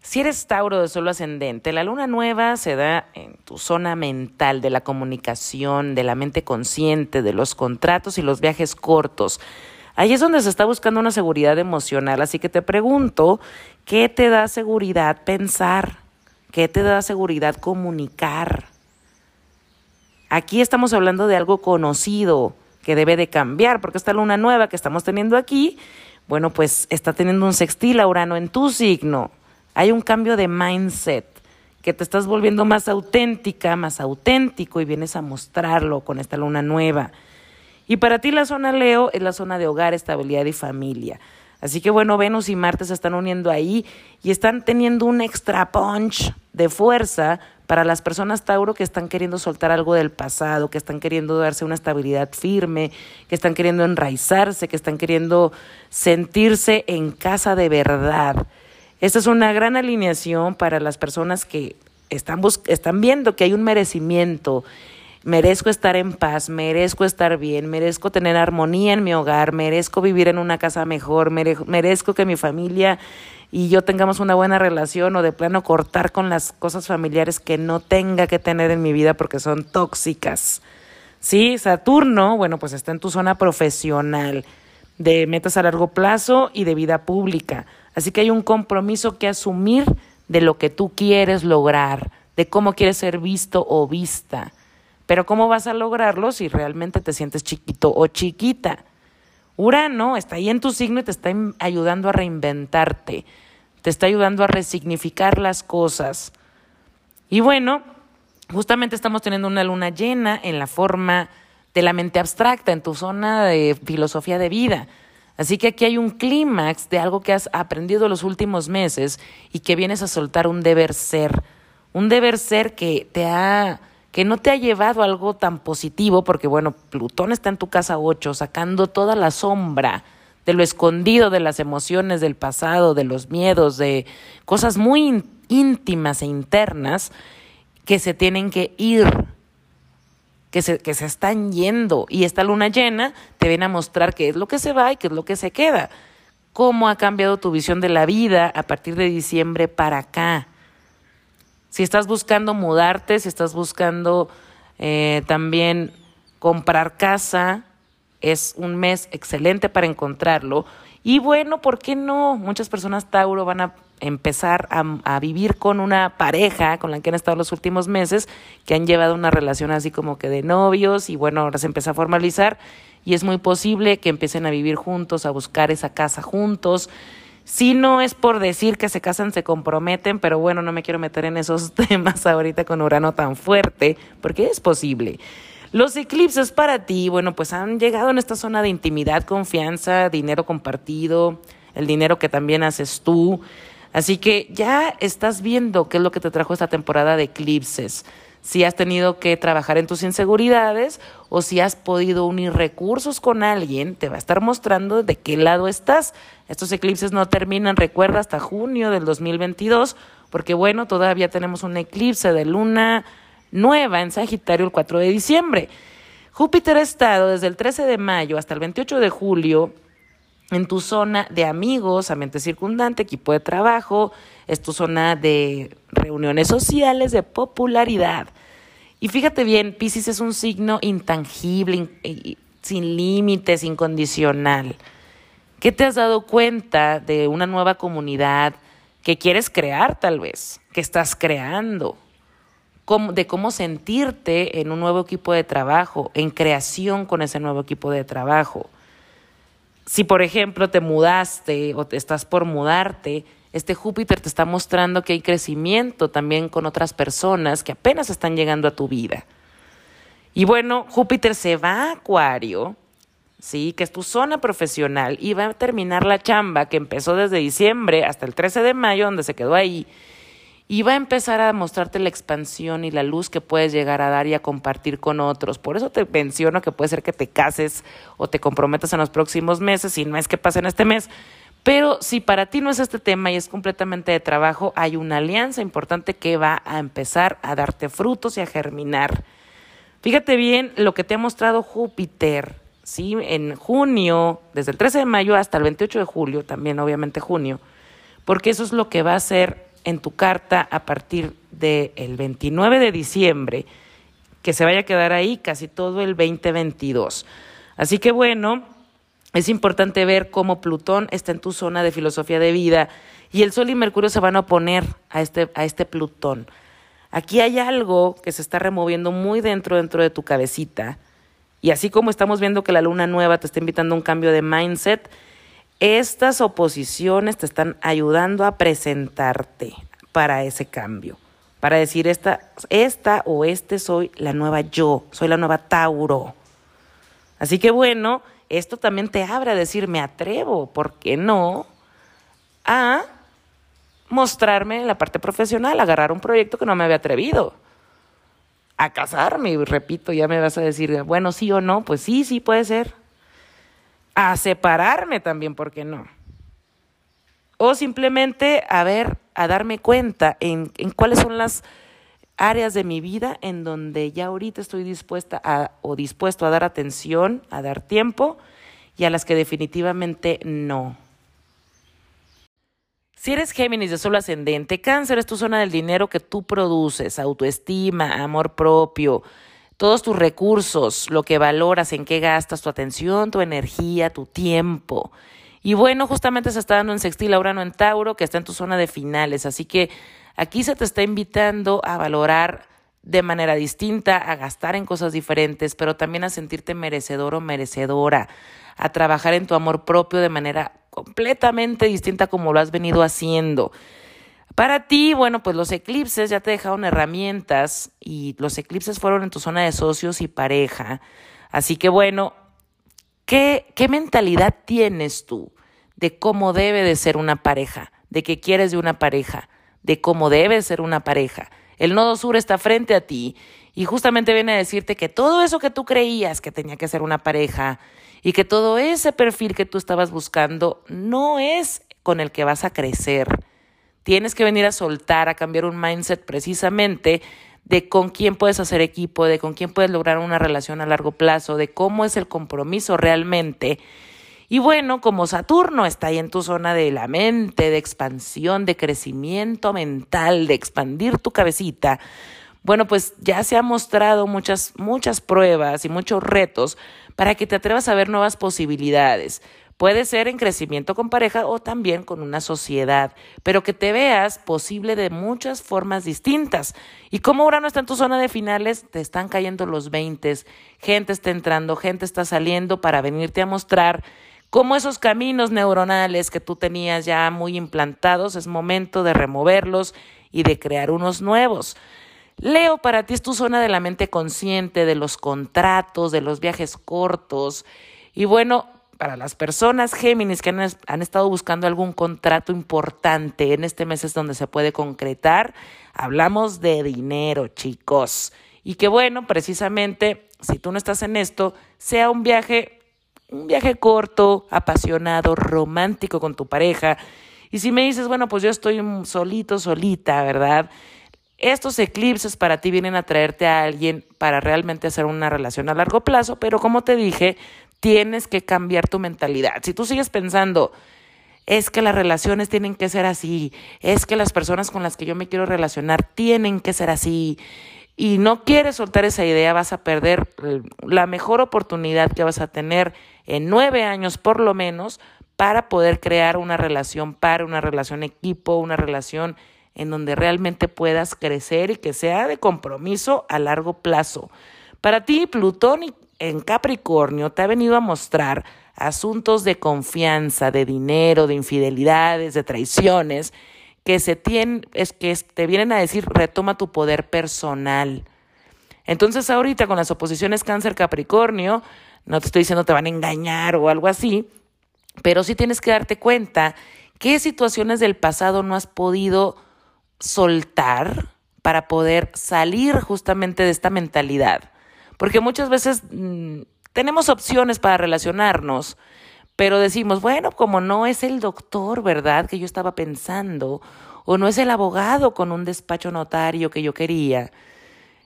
Si eres Tauro de solo ascendente, la luna nueva se da en tu zona mental de la comunicación, de la mente consciente, de los contratos y los viajes cortos. Ahí es donde se está buscando una seguridad emocional, así que te pregunto, ¿qué te da seguridad pensar? ¿Qué te da seguridad comunicar? Aquí estamos hablando de algo conocido que debe de cambiar, porque esta luna nueva que estamos teniendo aquí, bueno, pues está teniendo un sextil a Urano en tu signo. Hay un cambio de mindset, que te estás volviendo más auténtica, más auténtico y vienes a mostrarlo con esta luna nueva. Y para ti la zona Leo es la zona de hogar, estabilidad y familia. Así que bueno, Venus y Marte se están uniendo ahí y están teniendo un extra punch de fuerza para las personas Tauro que están queriendo soltar algo del pasado, que están queriendo darse una estabilidad firme, que están queriendo enraizarse, que están queriendo sentirse en casa de verdad. Esta es una gran alineación para las personas que están, están viendo que hay un merecimiento. Merezco estar en paz, merezco estar bien, merezco tener armonía en mi hogar, merezco vivir en una casa mejor, merezco que mi familia y yo tengamos una buena relación o de plano cortar con las cosas familiares que no tenga que tener en mi vida porque son tóxicas. Sí, Saturno, bueno, pues está en tu zona profesional de metas a largo plazo y de vida pública. Así que hay un compromiso que asumir de lo que tú quieres lograr, de cómo quieres ser visto o vista. Pero ¿cómo vas a lograrlo si realmente te sientes chiquito o chiquita? Urano está ahí en tu signo y te está ayudando a reinventarte, te está ayudando a resignificar las cosas. Y bueno, justamente estamos teniendo una luna llena en la forma de la mente abstracta, en tu zona de filosofía de vida. Así que aquí hay un clímax de algo que has aprendido los últimos meses y que vienes a soltar un deber ser, un deber ser que te ha que no te ha llevado a algo tan positivo, porque bueno, Plutón está en tu casa 8, sacando toda la sombra de lo escondido de las emociones del pasado, de los miedos, de cosas muy íntimas e internas que se tienen que ir que se, que se están yendo. Y esta luna llena te viene a mostrar qué es lo que se va y qué es lo que se queda. Cómo ha cambiado tu visión de la vida a partir de diciembre para acá. Si estás buscando mudarte, si estás buscando eh, también comprar casa, es un mes excelente para encontrarlo. Y bueno, ¿por qué no? Muchas personas Tauro van a empezar a, vivir con una pareja con la que han estado los últimos meses, que han llevado una relación así como que de novios y bueno, ahora se empieza a formalizar y es muy posible que empiecen a vivir juntos, a buscar esa casa juntos. Si no es por decir que se casan, se comprometen, pero bueno, no me quiero meter en esos temas ahorita con Urano tan fuerte, porque es posible. Los eclipses para ti, bueno, pues han llegado en esta zona de intimidad, confianza, dinero compartido, el dinero que también haces tú. Así que ya estás viendo qué es lo que te trajo esta temporada de eclipses. Si has tenido que trabajar en tus inseguridades o si has podido unir recursos con alguien, te va a estar mostrando de qué lado estás. Estos eclipses no terminan, recuerda, hasta junio del 2022, porque bueno, todavía tenemos un eclipse de luna nueva en Sagitario el 4 de diciembre. Júpiter ha estado desde el 13 de mayo hasta el 28 de julio en tu zona de amigos, ambiente circundante, equipo de trabajo, es tu zona de reuniones sociales, de popularidad. Y fíjate bien, Pisces es un signo intangible, sin límites, incondicional. ¿Qué te has dado cuenta de una nueva comunidad que quieres crear tal vez, que estás creando? de cómo sentirte en un nuevo equipo de trabajo, en creación con ese nuevo equipo de trabajo. Si, por ejemplo, te mudaste o te estás por mudarte, este Júpiter te está mostrando que hay crecimiento también con otras personas que apenas están llegando a tu vida. Y bueno, Júpiter se va a Acuario, ¿sí? que es tu zona profesional, y va a terminar la chamba que empezó desde diciembre hasta el 13 de mayo, donde se quedó ahí, y va a empezar a mostrarte la expansión y la luz que puedes llegar a dar y a compartir con otros. Por eso te menciono que puede ser que te cases o te comprometas en los próximos meses, y no es que pase en este mes. Pero si para ti no es este tema y es completamente de trabajo, hay una alianza importante que va a empezar a darte frutos y a germinar. Fíjate bien lo que te ha mostrado Júpiter, ¿sí? En junio, desde el 13 de mayo hasta el 28 de julio, también obviamente junio, porque eso es lo que va a hacer en tu carta a partir del 29 de diciembre, que se vaya a quedar ahí casi todo el 2022. Así que bueno, es importante ver cómo Plutón está en tu zona de filosofía de vida y el Sol y Mercurio se van a oponer a este, a este Plutón. Aquí hay algo que se está removiendo muy dentro, dentro de tu cabecita. Y así como estamos viendo que la luna nueva te está invitando a un cambio de mindset, estas oposiciones te están ayudando a presentarte para ese cambio, para decir esta, esta o este soy la nueva yo, soy la nueva Tauro. Así que bueno, esto también te abre a decir, me atrevo, ¿por qué no? A mostrarme en la parte profesional, agarrar un proyecto que no me había atrevido, a casarme, repito, ya me vas a decir, bueno, sí o no, pues sí, sí puede ser a separarme también, ¿por qué no? O simplemente a ver, a darme cuenta en, en cuáles son las áreas de mi vida en donde ya ahorita estoy dispuesta a, o dispuesto a dar atención, a dar tiempo, y a las que definitivamente no. Si eres Géminis de solo ascendente, cáncer es tu zona del dinero que tú produces, autoestima, amor propio, todos tus recursos, lo que valoras, en qué gastas tu atención, tu energía, tu tiempo. Y bueno, justamente se está dando en Sextil Urano en Tauro, que está en tu zona de finales. Así que aquí se te está invitando a valorar de manera distinta, a gastar en cosas diferentes, pero también a sentirte merecedor o merecedora, a trabajar en tu amor propio de manera completamente distinta como lo has venido haciendo. Para ti, bueno, pues los eclipses ya te dejaron herramientas y los eclipses fueron en tu zona de socios y pareja. Así que bueno, ¿qué, qué mentalidad tienes tú de cómo debe de ser una pareja, de qué quieres de una pareja, de cómo debe ser una pareja? El nodo sur está frente a ti y justamente viene a decirte que todo eso que tú creías que tenía que ser una pareja y que todo ese perfil que tú estabas buscando no es con el que vas a crecer Tienes que venir a soltar, a cambiar un mindset precisamente de con quién puedes hacer equipo, de con quién puedes lograr una relación a largo plazo, de cómo es el compromiso realmente. Y bueno, como Saturno está ahí en tu zona de la mente, de expansión, de crecimiento mental, de expandir tu cabecita, bueno, pues ya se han mostrado muchas, muchas pruebas y muchos retos para que te atrevas a ver nuevas posibilidades. Puede ser en crecimiento con pareja o también con una sociedad, pero que te veas posible de muchas formas distintas. Y como Urano está en tu zona de finales, te están cayendo los veintes, gente está entrando, gente está saliendo para venirte a mostrar cómo esos caminos neuronales que tú tenías ya muy implantados es momento de removerlos y de crear unos nuevos. Leo, para ti es tu zona de la mente consciente, de los contratos, de los viajes cortos. Y bueno, para las personas Géminis que han, estado buscando algún contrato importante, en este mes es donde se puede concretar. Hablamos de dinero, chicos. Y que bueno, precisamente, si tú no estás en esto, sea un viaje, un viaje corto, apasionado, romántico con tu pareja. Y si me dices, bueno, pues yo estoy solito, solita, ¿verdad? Estos eclipses para ti vienen a traerte a alguien para realmente hacer una relación a largo plazo, pero como te dije, tienes que cambiar tu mentalidad. Si tú sigues pensando, es que las relaciones tienen que ser así, es que las personas con las que yo me quiero relacionar tienen que ser así, y no quieres soltar esa idea, vas a perder eh, la mejor oportunidad que vas a tener en nueve años por lo menos para poder crear una relación para una relación equipo, una relación en donde realmente puedas crecer y que sea de compromiso a largo plazo. Para ti, Plutón en Capricornio te ha venido a mostrar asuntos de confianza, de dinero, de infidelidades, de traiciones, que se tienen, es que te vienen a decir retoma tu poder personal. Entonces ahorita con las oposiciones cáncer Capricornio, no te estoy diciendo te van a engañar o algo así, pero sí tienes que darte cuenta qué situaciones del pasado no has podido soltar para poder salir justamente de esta mentalidad. Porque muchas veces mm, tenemos opciones para relacionarnos, pero decimos, bueno, como no es el doctor, ¿verdad? Que yo estaba pensando, o no es el abogado con un despacho notario que yo quería.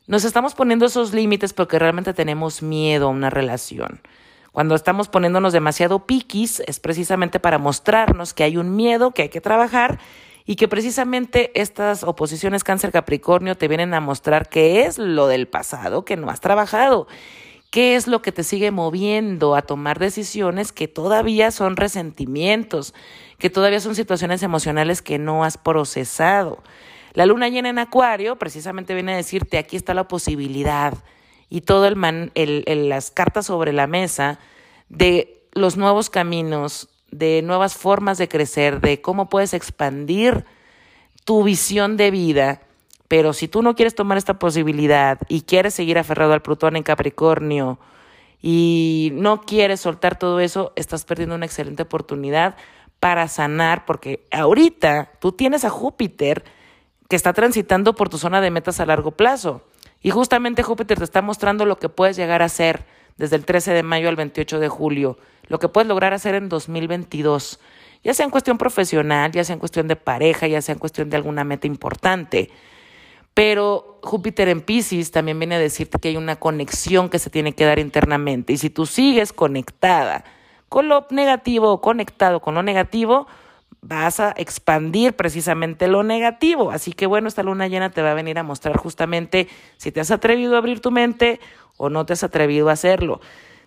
Nos estamos poniendo esos límites porque realmente tenemos miedo a una relación. Cuando estamos poniéndonos demasiado piquis es precisamente para mostrarnos que hay un miedo que hay que trabajar y que precisamente estas oposiciones cáncer Capricornio te vienen a mostrar qué es lo del pasado que no has trabajado, qué es lo que te sigue moviendo a tomar decisiones que todavía son resentimientos, que todavía son situaciones emocionales que no has procesado. La luna llena en Acuario precisamente viene a decirte aquí está la posibilidad y todo el, el, el las cartas sobre la mesa de los nuevos caminos, de nuevas formas de crecer, de cómo puedes expandir tu visión de vida. Pero si tú no quieres tomar esta posibilidad y quieres seguir aferrado al Plutón en Capricornio y no quieres soltar todo eso, estás perdiendo una excelente oportunidad para sanar, porque ahorita tú tienes a Júpiter que está transitando por tu zona de metas a largo plazo. Y justamente Júpiter te está mostrando lo que puedes llegar a ser desde el 13 de mayo al 28 de julio, lo que puedes lograr hacer en 2022, ya sea en cuestión profesional, ya sea en cuestión de pareja, ya sea en cuestión de alguna meta importante. Pero Júpiter en Pisces también viene a decirte que hay una conexión que se tiene que dar internamente. Y si tú sigues conectada con lo negativo o conectado con lo negativo, vas a expandir precisamente lo negativo. Así que bueno, esta luna llena te va a venir a mostrar justamente si te has atrevido a abrir tu mente o no te has atrevido a hacerlo.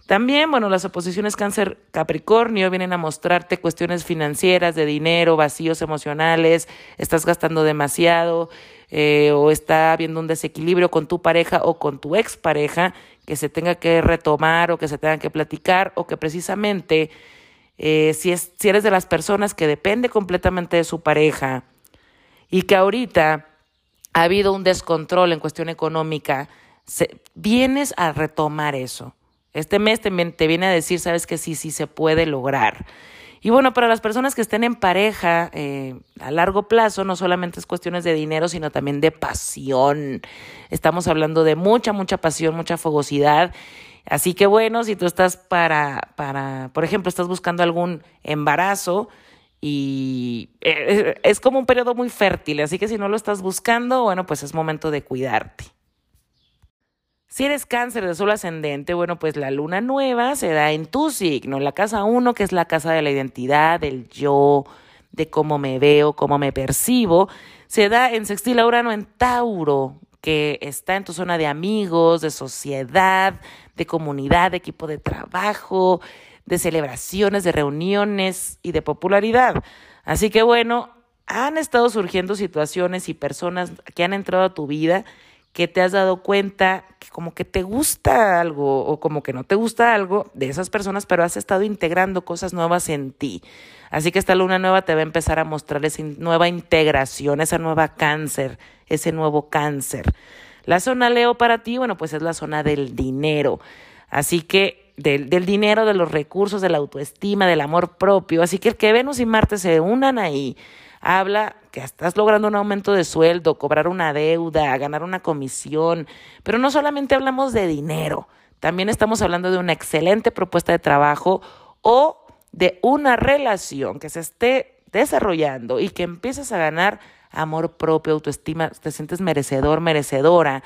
También, bueno, las oposiciones cáncer Capricornio vienen a mostrarte cuestiones financieras, de dinero, vacíos emocionales, estás gastando demasiado eh, o está habiendo un desequilibrio con tu pareja o con tu expareja que se tenga que retomar o que se tenga que platicar o que precisamente eh, si, es, si eres de las personas que depende completamente de su pareja y que ahorita ha habido un descontrol en cuestión económica, vienes a retomar eso. Este mes te, te viene a decir, sabes que sí, sí se puede lograr. Y bueno, para las personas que estén en pareja eh, a largo plazo, no solamente es cuestiones de dinero, sino también de pasión. Estamos hablando de mucha, mucha pasión, mucha fogosidad Así que bueno, si tú estás para, para, por ejemplo, estás buscando algún embarazo y eh, es como un periodo muy fértil, así que si no lo estás buscando, bueno, pues es momento de cuidarte. Si eres cáncer de sol ascendente, bueno, pues la luna nueva se da en tu signo, la casa 1, que es la casa de la identidad, del yo, de cómo me veo, cómo me percibo, se da en sextil a Urano en Tauro, que está en tu zona de amigos, de sociedad, de comunidad, de equipo de trabajo, de celebraciones, de reuniones y de popularidad. Así que bueno, han estado surgiendo situaciones y personas que han entrado a tu vida que te has dado cuenta que como que te gusta algo o como que no te gusta algo de esas personas, pero has estado integrando cosas nuevas en ti. Así que esta luna nueva te va a empezar a mostrar esa nueva integración, esa nueva cáncer, ese nuevo cáncer. La zona Leo para ti, bueno, pues es la zona del dinero. Así que del, del, dinero, de los recursos, de la autoestima, del amor propio. Así que el que Venus y Marte se unan ahí, habla que estás logrando un aumento de sueldo, cobrar una deuda, ganar una comisión. Pero no solamente hablamos de dinero, también estamos hablando de una excelente propuesta de trabajo o de una relación que se esté desarrollando y que empieces a ganar amor propio, autoestima, te sientes merecedor, merecedora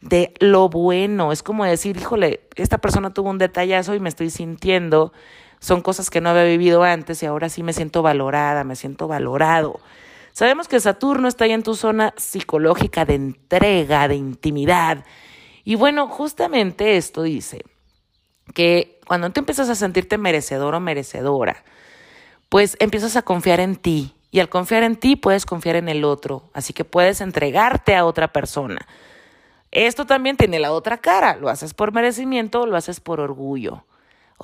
de lo bueno. Es como decir, híjole, esta persona tuvo un detallazo y me estoy sintiendo. Son cosas que no había vivido antes y ahora sí me siento valorada, me siento valorado. Sabemos que Saturno está ahí en tu zona psicológica de entrega, de intimidad. Y bueno, justamente esto dice que cuando tú empiezas a sentirte merecedor o merecedora, pues empiezas a confiar en ti. Y al confiar en ti puedes confiar en el otro. Así que puedes entregarte a otra persona. Esto también tiene la otra cara. Lo haces por merecimiento lo haces por orgullo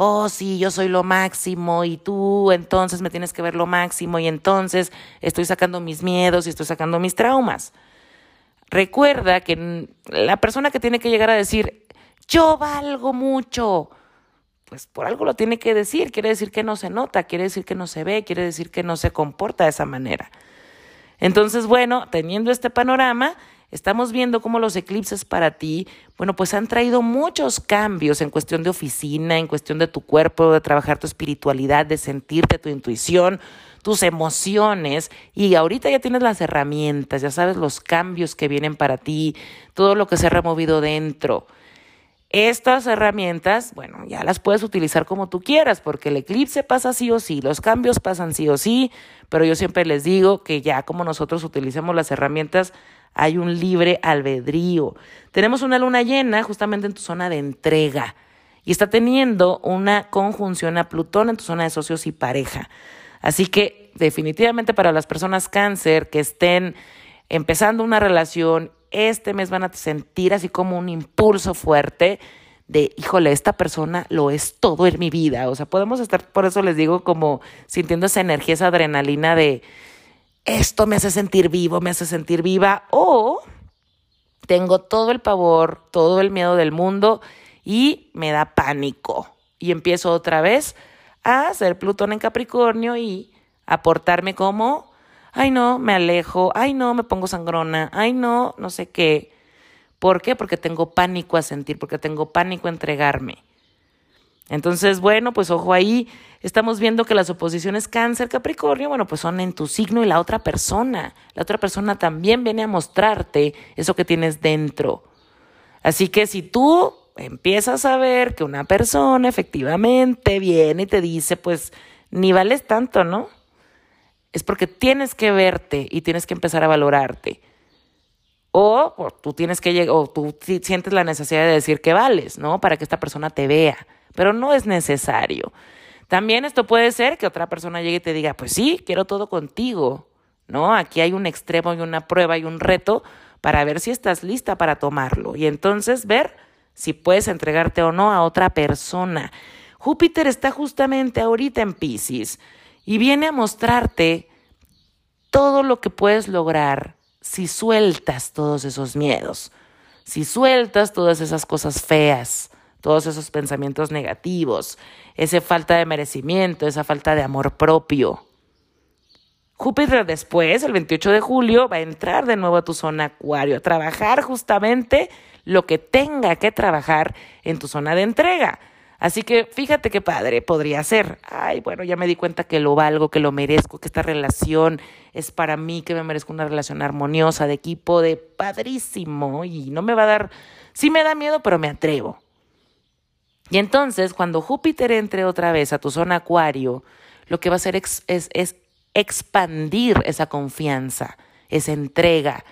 oh, sí, yo soy lo máximo y tú entonces me tienes que ver lo máximo y entonces estoy sacando mis miedos y estoy sacando mis traumas. Recuerda que la persona que tiene que llegar a decir, yo valgo mucho, pues por algo lo tiene que decir, quiere decir que no se nota, quiere decir que no se ve, quiere decir que no se comporta de esa manera. Entonces, bueno, teniendo este panorama, Estamos viendo cómo los eclipses para ti, bueno, pues han traído muchos cambios en cuestión de oficina, en cuestión de tu cuerpo, de trabajar tu espiritualidad, de sentirte, tu intuición, tus emociones. Y ahorita ya tienes las herramientas, ya sabes los cambios que vienen para ti, todo lo que se ha removido dentro. Estas herramientas, bueno, ya las puedes utilizar como tú quieras, porque el eclipse pasa sí o sí, los cambios pasan sí o sí, pero yo siempre les digo que ya como nosotros utilicemos las herramientas, hay un libre albedrío. Tenemos una luna llena justamente en tu zona de entrega y está teniendo una conjunción a Plutón en tu zona de socios y pareja. Así que definitivamente para las personas cáncer que estén empezando una relación, este mes van a sentir así como un impulso fuerte de, híjole, esta persona lo es todo en mi vida. O sea, podemos estar, por eso les digo, como sintiendo esa energía, esa adrenalina de, esto me hace sentir vivo, me hace sentir viva, o tengo todo el pavor, todo el miedo del mundo y me da pánico. Y empiezo otra vez a hacer Plutón en Capricornio y a portarme como, ay no, me alejo, ay no, me pongo sangrona, ay no, no sé qué. ¿Por qué? Porque tengo pánico a sentir, porque tengo pánico a entregarme. Entonces, bueno, pues ojo ahí, estamos viendo que las oposiciones cáncer, Capricornio, bueno, pues son en tu signo y la otra persona. La otra persona también viene a mostrarte eso que tienes dentro. Así que si tú empiezas a ver que una persona efectivamente viene y te dice, pues ni vales tanto, ¿no? Es porque tienes que verte y tienes que empezar a valorarte. O, o tú tienes que llegar, o tú sientes la necesidad de decir que vales, ¿no? Para que esta persona te vea pero no es necesario. También esto puede ser que otra persona llegue y te diga, pues sí, quiero todo contigo, ¿no? Aquí hay un extremo y una prueba y un reto para ver si estás lista para tomarlo y entonces ver si puedes entregarte o no a otra persona. Júpiter está justamente ahorita en Pisces y viene a mostrarte todo lo que puedes lograr si sueltas todos esos miedos, si sueltas todas esas cosas feas, todos esos pensamientos negativos, esa falta de merecimiento, esa falta de amor propio. Júpiter después, el 28 de julio, va a entrar de nuevo a tu zona acuario, a trabajar justamente lo que tenga que trabajar en tu zona de entrega. Así que fíjate qué padre podría ser. Ay, bueno, ya me di cuenta que lo valgo, que lo merezco, que esta relación es para mí, que me merezco una relación armoniosa, de equipo, de padrísimo. Y no me va a dar, sí me da miedo, pero me atrevo. Y entonces, cuando Júpiter entre otra vez a tu zona acuario, lo que va a hacer es, expandir esa confianza, esa entrega.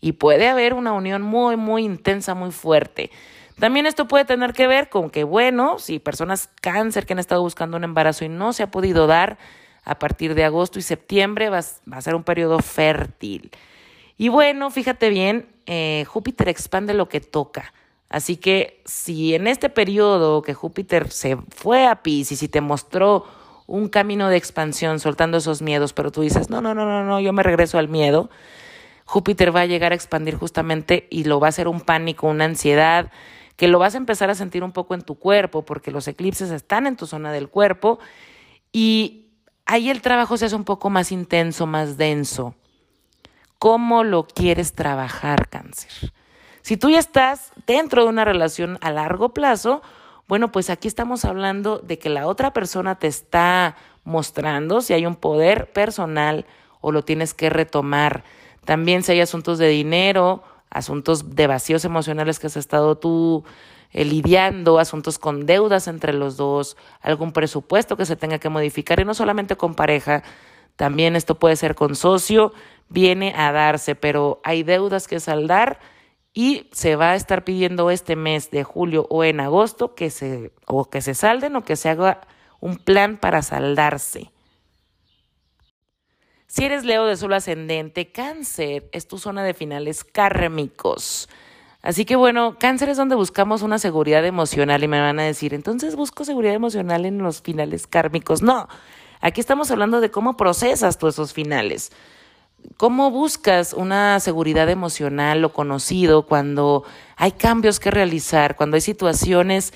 Y puede haber una unión muy, muy intensa, muy fuerte. También esto puede tener que ver con que, bueno, si personas cáncer que han estado buscando un embarazo y no se ha podido dar, a partir de agosto y septiembre va, a ser un periodo fértil. Y bueno, fíjate bien, eh, Júpiter expande lo que toca. Así que si en este periodo que Júpiter se fue a Pisces y te mostró un camino de expansión soltando esos miedos, pero tú dices, no, no, no, no, no, yo me regreso al miedo, Júpiter va a llegar a expandir justamente y lo va a hacer un pánico, una ansiedad, que lo vas a empezar a sentir un poco en tu cuerpo, porque los eclipses están en tu zona del cuerpo y ahí el trabajo se hace un poco más intenso, más denso. ¿Cómo lo quieres trabajar, cáncer? Si tú ya estás dentro de una relación a largo plazo, bueno, pues aquí estamos hablando de que la otra persona te está mostrando si hay un poder personal o lo tienes que retomar. También si hay asuntos de dinero, asuntos de vacíos emocionales que has estado tú eh, lidiando, asuntos con deudas entre los dos, algún presupuesto que se tenga que modificar y no solamente con pareja, también esto puede ser con socio. viene a darse, pero hay deudas que saldar y se va a estar pidiendo este mes de julio o en agosto que se o que se salden o que se haga un plan para saldarse. Si eres Leo de Sol ascendente, Cáncer es tu zona de finales kármicos. Así que bueno, Cáncer es donde buscamos una seguridad emocional y me van a decir, entonces busco seguridad emocional en los finales kármicos. No, aquí estamos hablando de cómo procesas tú esos finales. ¿Cómo buscas una seguridad emocional o conocido cuando hay cambios que realizar, cuando hay situaciones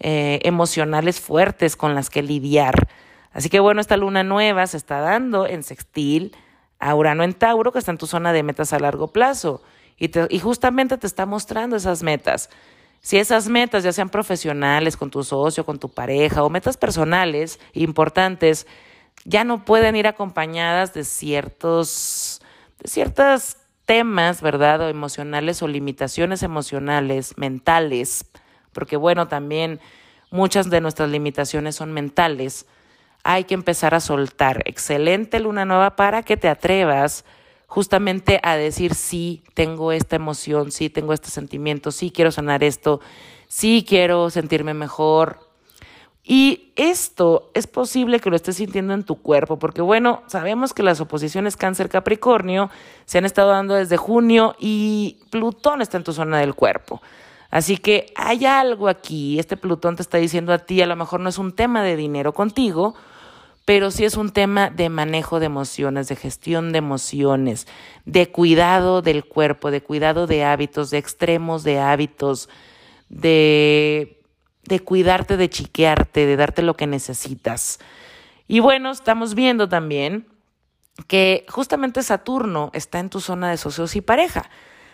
eh, emocionales fuertes con las que lidiar? Así que bueno, esta luna nueva se está dando en sextil a Urano en Tauro, que está en tu zona de metas a largo plazo. Y, y justamente te está mostrando esas metas. Si esas metas, ya sean profesionales, con tu socio, con tu pareja, o metas personales importantes, ya no pueden ir acompañadas de ciertos, de temas, ¿verdad? O emocionales o limitaciones emocionales, mentales, porque bueno, también muchas de nuestras limitaciones son mentales hay que empezar a soltar. Excelente luna nueva para que te atrevas justamente a decir, sí, tengo esta emoción, sí, tengo este sentimiento, sí, quiero sanar esto, sí, quiero sentirme mejor. Y esto es posible que lo estés sintiendo en tu cuerpo, porque bueno, sabemos que las oposiciones cáncer-capricornio se han estado dando desde junio y Plutón está en tu zona del cuerpo. Así que hay algo aquí, este Plutón te está diciendo a ti, a lo mejor no es un tema de dinero contigo, pero sí es un tema de manejo de emociones, de gestión de emociones, de cuidado del cuerpo, de cuidado de hábitos, de extremos de hábitos, de, de cuidarte, de chiquearte, de darte lo que necesitas. Y bueno, estamos viendo también que justamente Saturno está en tu zona de socios y pareja.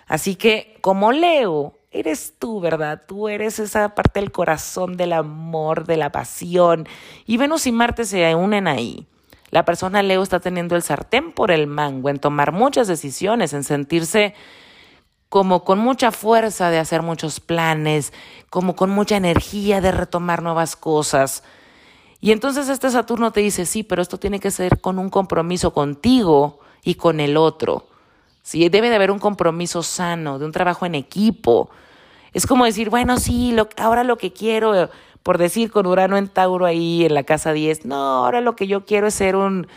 Así que como Leo, eres tú, ¿verdad? Tú eres esa parte del corazón, del amor, de la pasión. Y Venus y Marte se unen ahí. La persona Leo está teniendo el sartén por el mango en tomar muchas decisiones, en sentirse como con mucha fuerza de hacer muchos planes, como con mucha energía de retomar nuevas cosas. Y entonces este Saturno te dice, sí, pero esto tiene que ser con un compromiso contigo y con el otro. Sí, debe de haber un compromiso sano, de un trabajo en equipo. Es como decir, bueno, sí, lo, ahora lo que quiero, por decir con Urano en Tauro ahí en la casa 10, no, ahora lo que yo quiero es ser un,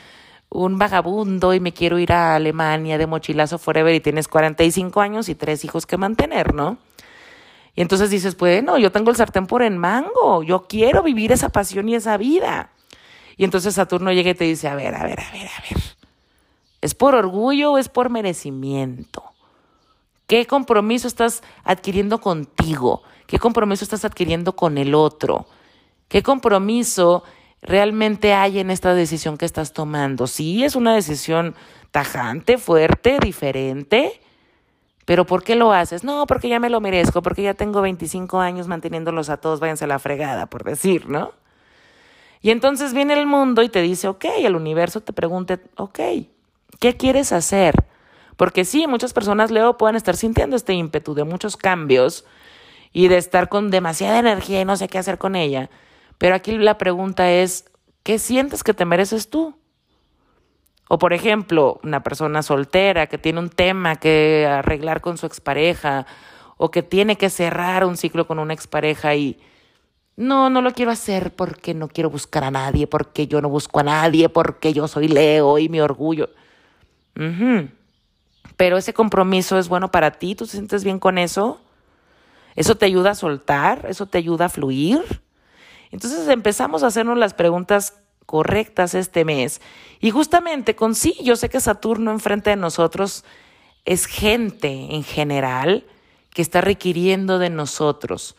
un vagabundo y me quiero ir a Alemania de mochilazo forever y tienes 45 años y tres hijos que mantener, ¿no? Y entonces dices, bueno, yo tengo el sartén por en mango, yo quiero vivir esa pasión y esa vida. Y entonces Saturno llega y te dice, a ver, a ver, a ver, a ver. ¿Es por orgullo o es por merecimiento? ¿Qué compromiso estás adquiriendo contigo? ¿Qué compromiso estás adquiriendo con el otro? ¿Qué compromiso realmente hay en esta decisión que estás tomando? Sí, es una decisión tajante, fuerte, diferente, pero ¿por qué lo haces? No, porque ya me lo merezco, porque ya tengo 25 años manteniéndolos a todos, váyanse a la fregada, por decir, ¿no? Y entonces viene el mundo y te dice, ok, el universo te pregunta, ok, ¿Qué quieres hacer? Porque sí, muchas personas, Leo, pueden estar sintiendo este ímpetu de muchos cambios y de estar con demasiada energía y no sé qué hacer con ella. Pero aquí la pregunta es, ¿qué sientes que te mereces tú? O por ejemplo, una persona soltera que tiene un tema que arreglar con su expareja o que tiene que cerrar un ciclo con una expareja y no, no lo quiero hacer porque no quiero buscar a nadie, porque yo no busco a nadie, porque yo soy Leo y mi orgullo. Pero ese compromiso es bueno para ti, tú te sientes bien con eso. Eso te ayuda a soltar, eso te ayuda a fluir. Entonces empezamos a hacernos las preguntas correctas este mes. Y justamente con sí, yo sé que Saturno enfrente de nosotros es gente en general que está requiriendo de nosotros.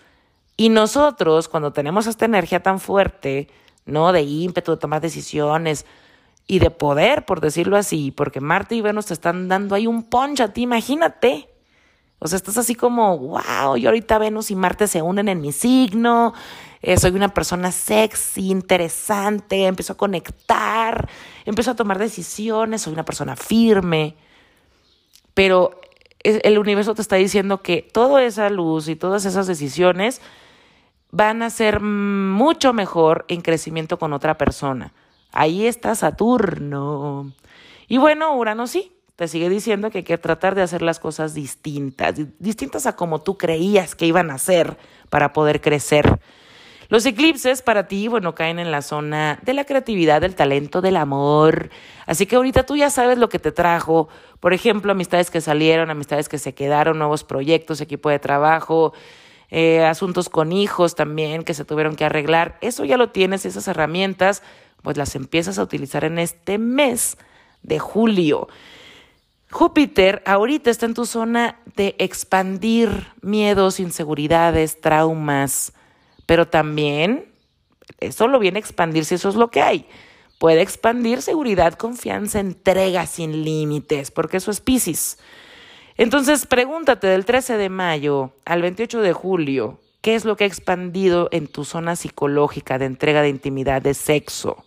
Y nosotros, cuando tenemos esta energía tan fuerte, ¿no? De ímpetu, de tomar decisiones, y de poder, por decirlo así, porque Marte y Venus te están dando ahí un punch a ti, imagínate. O sea, estás así como, wow, y ahorita Venus y Marte se unen en mi signo, eh, soy una persona sexy, interesante, empiezo a conectar, empiezo a tomar decisiones, soy una persona firme. Pero el universo te está diciendo que toda esa luz y todas esas decisiones van a ser mucho mejor en crecimiento con otra persona. Ahí está Saturno. Y bueno, Urano sí, te sigue diciendo que hay que tratar de hacer las cosas distintas, distintas a como tú creías que iban a ser para poder crecer. Los eclipses para ti, bueno, caen en la zona de la creatividad, del talento, del amor. Así que ahorita tú ya sabes lo que te trajo. Por ejemplo, amistades que salieron, amistades que se quedaron, nuevos proyectos, equipo de trabajo, eh, asuntos con hijos también que se tuvieron que arreglar. Eso ya lo tienes, esas herramientas, pues las empiezas a utilizar en este mes de julio. Júpiter ahorita está en tu zona de expandir miedos, inseguridades, traumas pero también eso lo viene a expandir si eso es lo que hay. Puede expandir seguridad, confianza, entrega sin límites, porque eso es Pisces. Entonces, pregúntate del 13 de mayo al 28 de julio, ¿qué es lo que ha expandido en tu zona psicológica de entrega de intimidad, de sexo?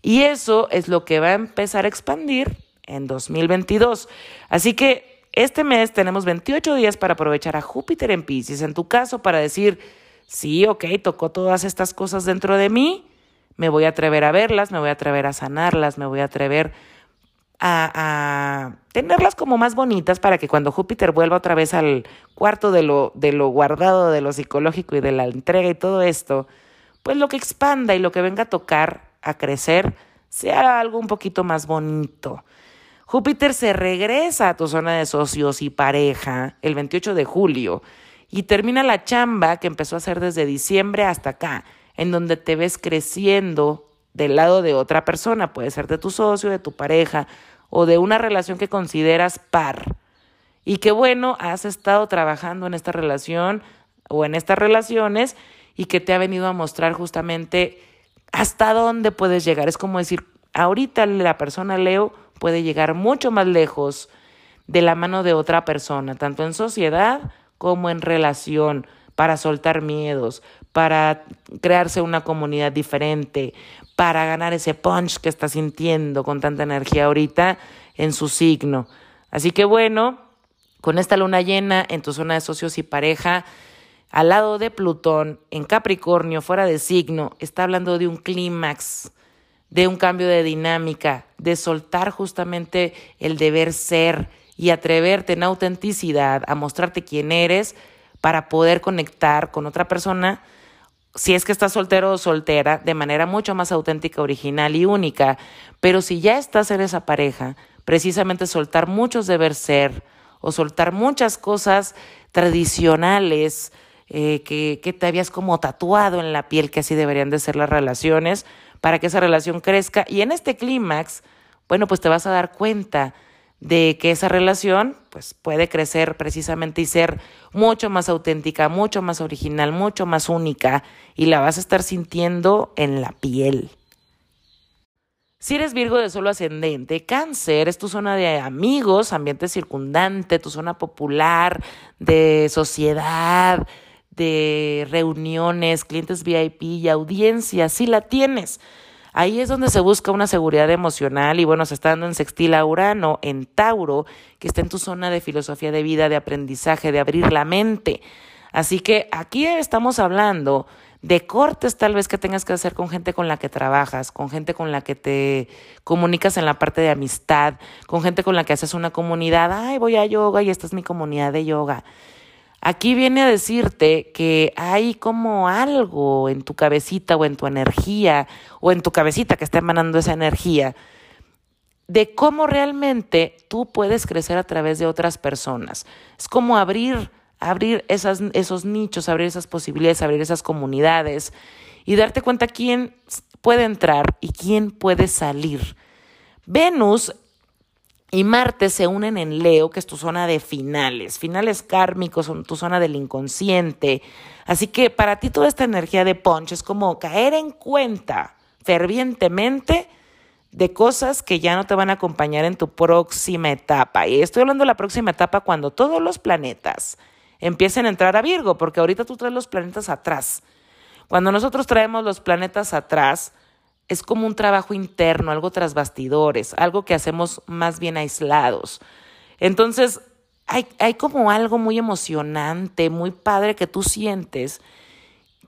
Y eso es lo que va a empezar a expandir en 2022. Así que este mes tenemos 28 días para aprovechar a Júpiter en Pisces, en tu caso, para decir, sí, ok, tocó todas estas cosas dentro de mí, me voy a atrever a verlas, me voy a atrever a sanarlas, me voy a atrever a, a, tenerlas como más bonitas para que cuando Júpiter vuelva otra vez al cuarto de lo, de lo guardado, de lo psicológico y de la entrega y todo esto, pues lo que expanda y lo que venga a tocar, a crecer, sea algo un poquito más bonito. Júpiter se regresa a tu zona de socios y pareja el 28 de julio y termina la chamba que empezó a hacer desde diciembre hasta acá, en donde te ves creciendo del lado de otra persona, puede ser de tu socio, de tu pareja o de una relación que consideras par. Y que bueno, has estado trabajando en esta relación o en estas relaciones y que te ha venido a mostrar justamente hasta dónde puedes llegar. Es como decir, ahorita la persona Leo puede llegar mucho más lejos de la mano de otra persona, tanto en sociedad como en relación, para soltar miedos, para crearse una comunidad diferente, para ganar ese punch que está sintiendo con tanta energía ahorita en su signo. Así que bueno, con esta luna llena en tu zona de socios y pareja, al lado de Plutón, en Capricornio, fuera de signo, está hablando de un clímax, de un cambio de dinámica, de soltar justamente el deber ser, y atreverte en autenticidad a mostrarte quién eres para poder conectar con otra persona, si es que estás soltero o soltera, de manera mucho más auténtica, original y única. Pero si ya estás en esa pareja, precisamente soltar muchos deber ser o soltar muchas cosas tradicionales eh, que, que te habías como tatuado en la piel, que así deberían de ser las relaciones, para que esa relación crezca. Y en este clímax, bueno, pues te vas a dar cuenta de que esa relación pues puede crecer precisamente y ser mucho más auténtica, mucho más original, mucho más única y la vas a estar sintiendo en la piel. Si eres Virgo de solo ascendente, cáncer es tu zona de amigos, ambiente circundante, tu zona popular, de sociedad, de reuniones, clientes VIP y audiencia, si la tienes. Ahí es donde se busca una seguridad emocional y bueno, se está dando en sextil a Urano, en Tauro, que está en tu zona de filosofía de vida, de aprendizaje, de abrir la mente. Así que aquí estamos hablando de cortes tal vez que tengas que hacer con gente con la que trabajas, con gente con la que te comunicas en la parte de amistad, con gente con la que haces una comunidad, ay, voy a yoga y esta es mi comunidad de yoga. Aquí viene a decirte que hay como algo en tu cabecita o en tu energía o en tu cabecita que está emanando esa energía de cómo realmente tú puedes crecer a través de otras personas. Es como abrir, abrir esos nichos, abrir esas posibilidades, abrir esas comunidades y darte cuenta quién puede entrar y quién puede salir. Venus y Marte se unen en Leo, que es tu zona de finales, finales kármicos, son tu zona del inconsciente. Así que para ti toda esta energía de punch es como caer en cuenta fervientemente de cosas que ya no te van a acompañar en tu próxima etapa. Y estoy hablando de la próxima etapa cuando todos los planetas empiecen a entrar a Virgo, porque ahorita tú traes los planetas atrás. Cuando nosotros traemos los planetas atrás, es como un trabajo interno, algo tras bastidores, algo que hacemos más bien aislados. Entonces, hay, hay como algo muy emocionante, muy padre que tú sientes,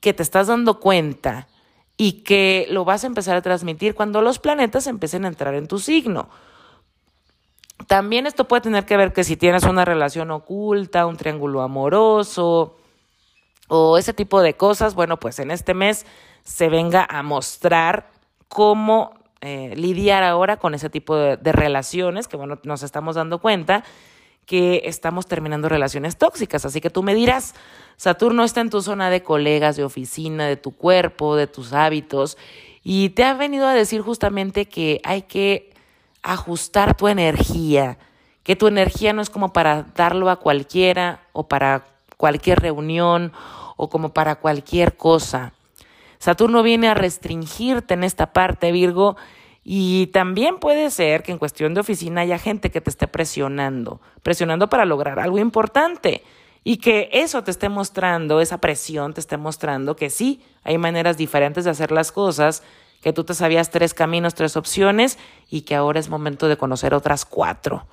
que te estás dando cuenta y que lo vas a empezar a transmitir cuando los planetas empiecen a entrar en tu signo. También esto puede tener que ver que si tienes una relación oculta, un triángulo amoroso o ese tipo de cosas, bueno, pues en este mes se venga a mostrar cómo eh, lidiar ahora con ese tipo de, de relaciones, que bueno, nos estamos dando cuenta que estamos terminando relaciones tóxicas. Así que tú me dirás, Saturno está en tu zona de colegas, de oficina, de tu cuerpo, de tus hábitos, y te ha venido a decir justamente que hay que ajustar tu energía, que tu energía no es como para darlo a cualquiera o para cualquier reunión o como para cualquier cosa. Saturno viene a restringirte en esta parte, Virgo, y también puede ser que en cuestión de oficina haya gente que te esté presionando, presionando para lograr algo importante y que eso te esté mostrando, esa presión te esté mostrando que sí, hay maneras diferentes de hacer las cosas, que tú te sabías tres caminos, tres opciones y que ahora es momento de conocer otras cuatro.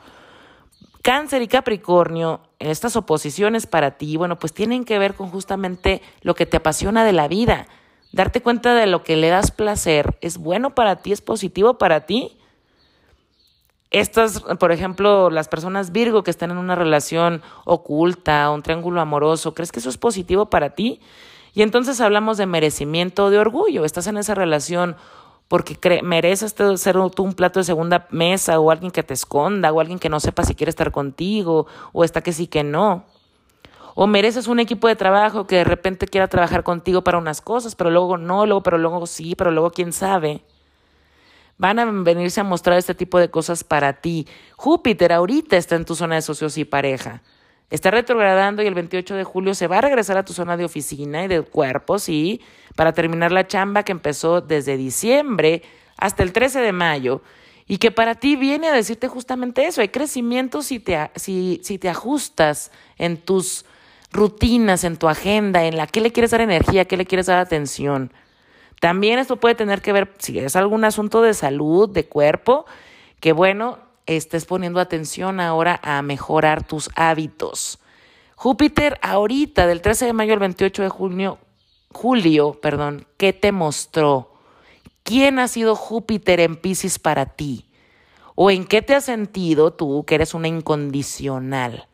Cáncer y Capricornio, estas oposiciones para ti, bueno, pues tienen que ver con justamente lo que te apasiona de la vida Darte cuenta de lo que le das placer es bueno para ti, es positivo para ti. Estas, por ejemplo, las personas Virgo que están en una relación oculta, un triángulo amoroso, ¿crees que eso es positivo para ti? Y entonces hablamos de merecimiento de orgullo. Estás en esa relación porque mereces ser tú un plato de segunda mesa o alguien que te esconda o alguien que no sepa si quiere estar contigo o está que sí que no. O mereces un equipo de trabajo que de repente quiera trabajar contigo para unas cosas, pero luego no, luego, pero luego sí, pero luego quién sabe. Van a venirse a mostrar este tipo de cosas para ti. Júpiter ahorita está en tu zona de socios y pareja. Está retrogradando y el 28 de julio se va a regresar a tu zona de oficina y de cuerpo, sí, para terminar la chamba que empezó desde diciembre hasta el 13 de mayo y que para ti viene a decirte justamente eso. Hay crecimiento si te, si, si te ajustas en tus rutinas en tu agenda, en la que le quieres dar energía, qué le quieres dar atención. También esto puede tener que ver, si es algún asunto de salud, de cuerpo, que bueno, estés poniendo atención ahora a mejorar tus hábitos. Júpiter ahorita, del 13 de mayo al 28 de junio, julio, perdón, ¿qué te mostró? ¿Quién ha sido Júpiter en Pisces para ti? ¿O en qué te has sentido tú que eres una incondicional?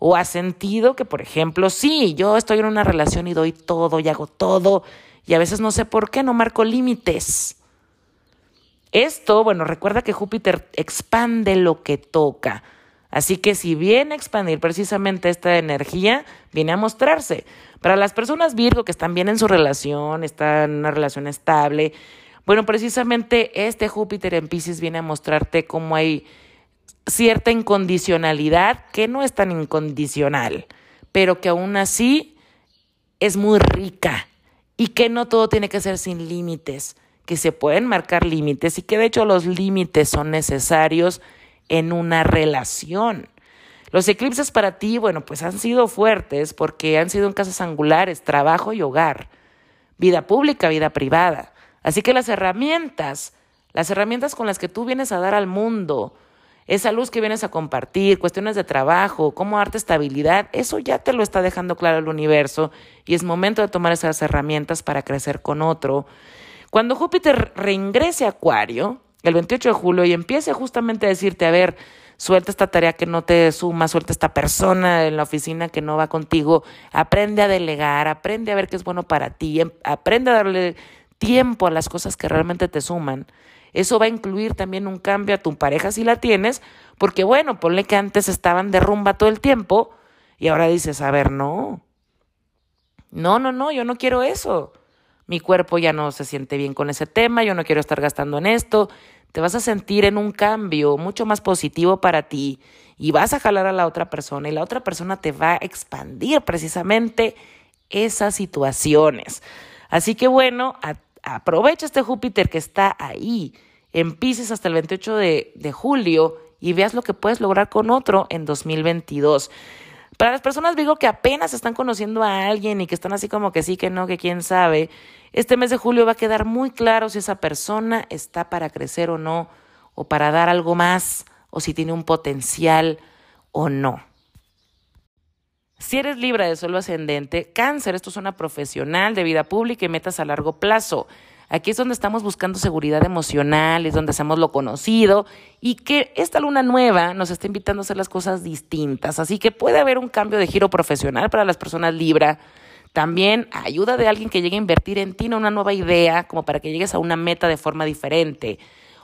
¿O has sentido que, por ejemplo, sí, yo estoy en una relación y doy todo y hago todo y a veces no sé por qué no marco límites? Esto, bueno, recuerda que Júpiter expande lo que toca. Así que si viene a expandir precisamente esta energía, viene a mostrarse. Para las personas Virgo que están bien en su relación, están en una relación estable, bueno, precisamente este Júpiter en Pisces viene a mostrarte cómo hay cierta incondicionalidad que no es tan incondicional, pero que aún así es muy rica y que no todo tiene que ser sin límites, que se pueden marcar límites y que de hecho los límites son necesarios en una relación. Los eclipses para ti, bueno, pues han sido fuertes porque han sido en casas angulares, trabajo y hogar, vida pública, vida privada. Así que las herramientas, las herramientas con las que tú vienes a dar al mundo, esa luz que vienes a compartir, cuestiones de trabajo, cómo darte estabilidad, eso ya te lo está dejando claro el universo y es momento de tomar esas herramientas para crecer con otro. Cuando Júpiter reingrese a Acuario, el 28 de julio, y empiece justamente a decirte, a ver, suelta esta tarea que no te suma, suelta esta persona en la oficina que no va contigo, aprende a delegar, aprende a ver qué es bueno para ti, em, aprende a darle tiempo a las cosas que realmente te suman. Eso va a incluir también un cambio a tu pareja si la tienes, porque bueno, ponle que antes estaban de rumba todo el tiempo y ahora dices, a ver, no. No, no, no, yo no quiero eso. Mi cuerpo ya no se siente bien con ese tema, yo no quiero estar gastando en esto. Te vas a sentir en un cambio mucho más positivo para ti y vas a jalar a la otra persona y la otra persona te va a expandir precisamente esas situaciones. Así que bueno, a aprovecha este Júpiter que está ahí en Pisces hasta el 28 de, de julio y veas lo que puedes lograr con otro en 2022. Para las personas digo que apenas están conociendo a alguien y que están así como que sí, que no, que quién sabe, este mes de julio va a quedar muy claro si esa persona está para crecer o no, o para dar algo más, o si tiene un potencial o no. Si eres libre de suelo ascendente, cáncer, esto es una profesional de vida pública y metas a largo plazo. Aquí es donde estamos buscando seguridad emocional, es donde hacemos lo conocido y que esta luna nueva nos está invitando a hacer las cosas distintas. Así que puede haber un cambio de giro profesional para las personas Libra. También ayuda de alguien que llegue a invertir en ti una nueva idea, como para que llegues a una meta de forma diferente.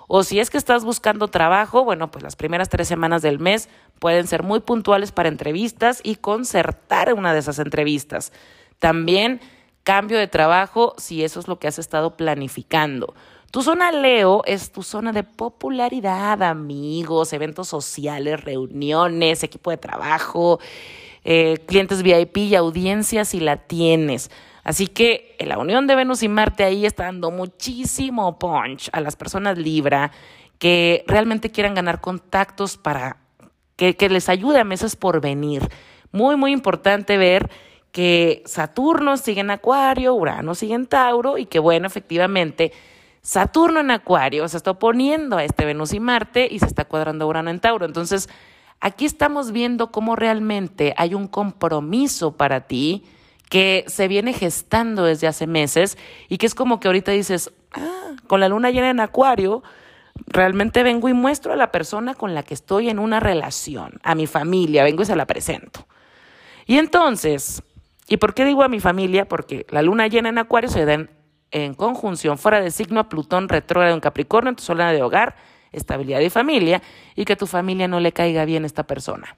O si es que estás buscando trabajo, bueno, pues las primeras tres semanas del mes pueden ser muy puntuales para entrevistas y concertar una de esas entrevistas. También cambio de trabajo si eso es lo que has estado planificando. Tu zona Leo es tu zona de popularidad, amigos, eventos sociales, reuniones, equipo de trabajo, eh, clientes VIP y audiencias si la tienes. Así que la unión de Venus y Marte ahí está dando muchísimo punch a las personas Libra que realmente quieran ganar contactos para que, les ayude a meses por venir. Muy, muy importante ver que Saturno sigue en Acuario, Urano sigue en Tauro y que bueno, efectivamente, Saturno en Acuario se está oponiendo a este Venus y Marte y se está cuadrando Urano en Tauro. Entonces, aquí estamos viendo cómo realmente hay un compromiso para ti que se viene gestando desde hace meses y que es como que ahorita dices, ah, con la luna llena en acuario, realmente vengo y muestro a la persona con la que estoy en una relación, a mi familia, vengo y se la presento. Y entonces, ¿y por qué digo a mi familia? Porque la luna llena en acuario se da en, conjunción fuera de signo a Plutón retrógrado en Capricornio, en tu zona de hogar, estabilidad y familia, y que a tu familia no le caiga bien esta persona.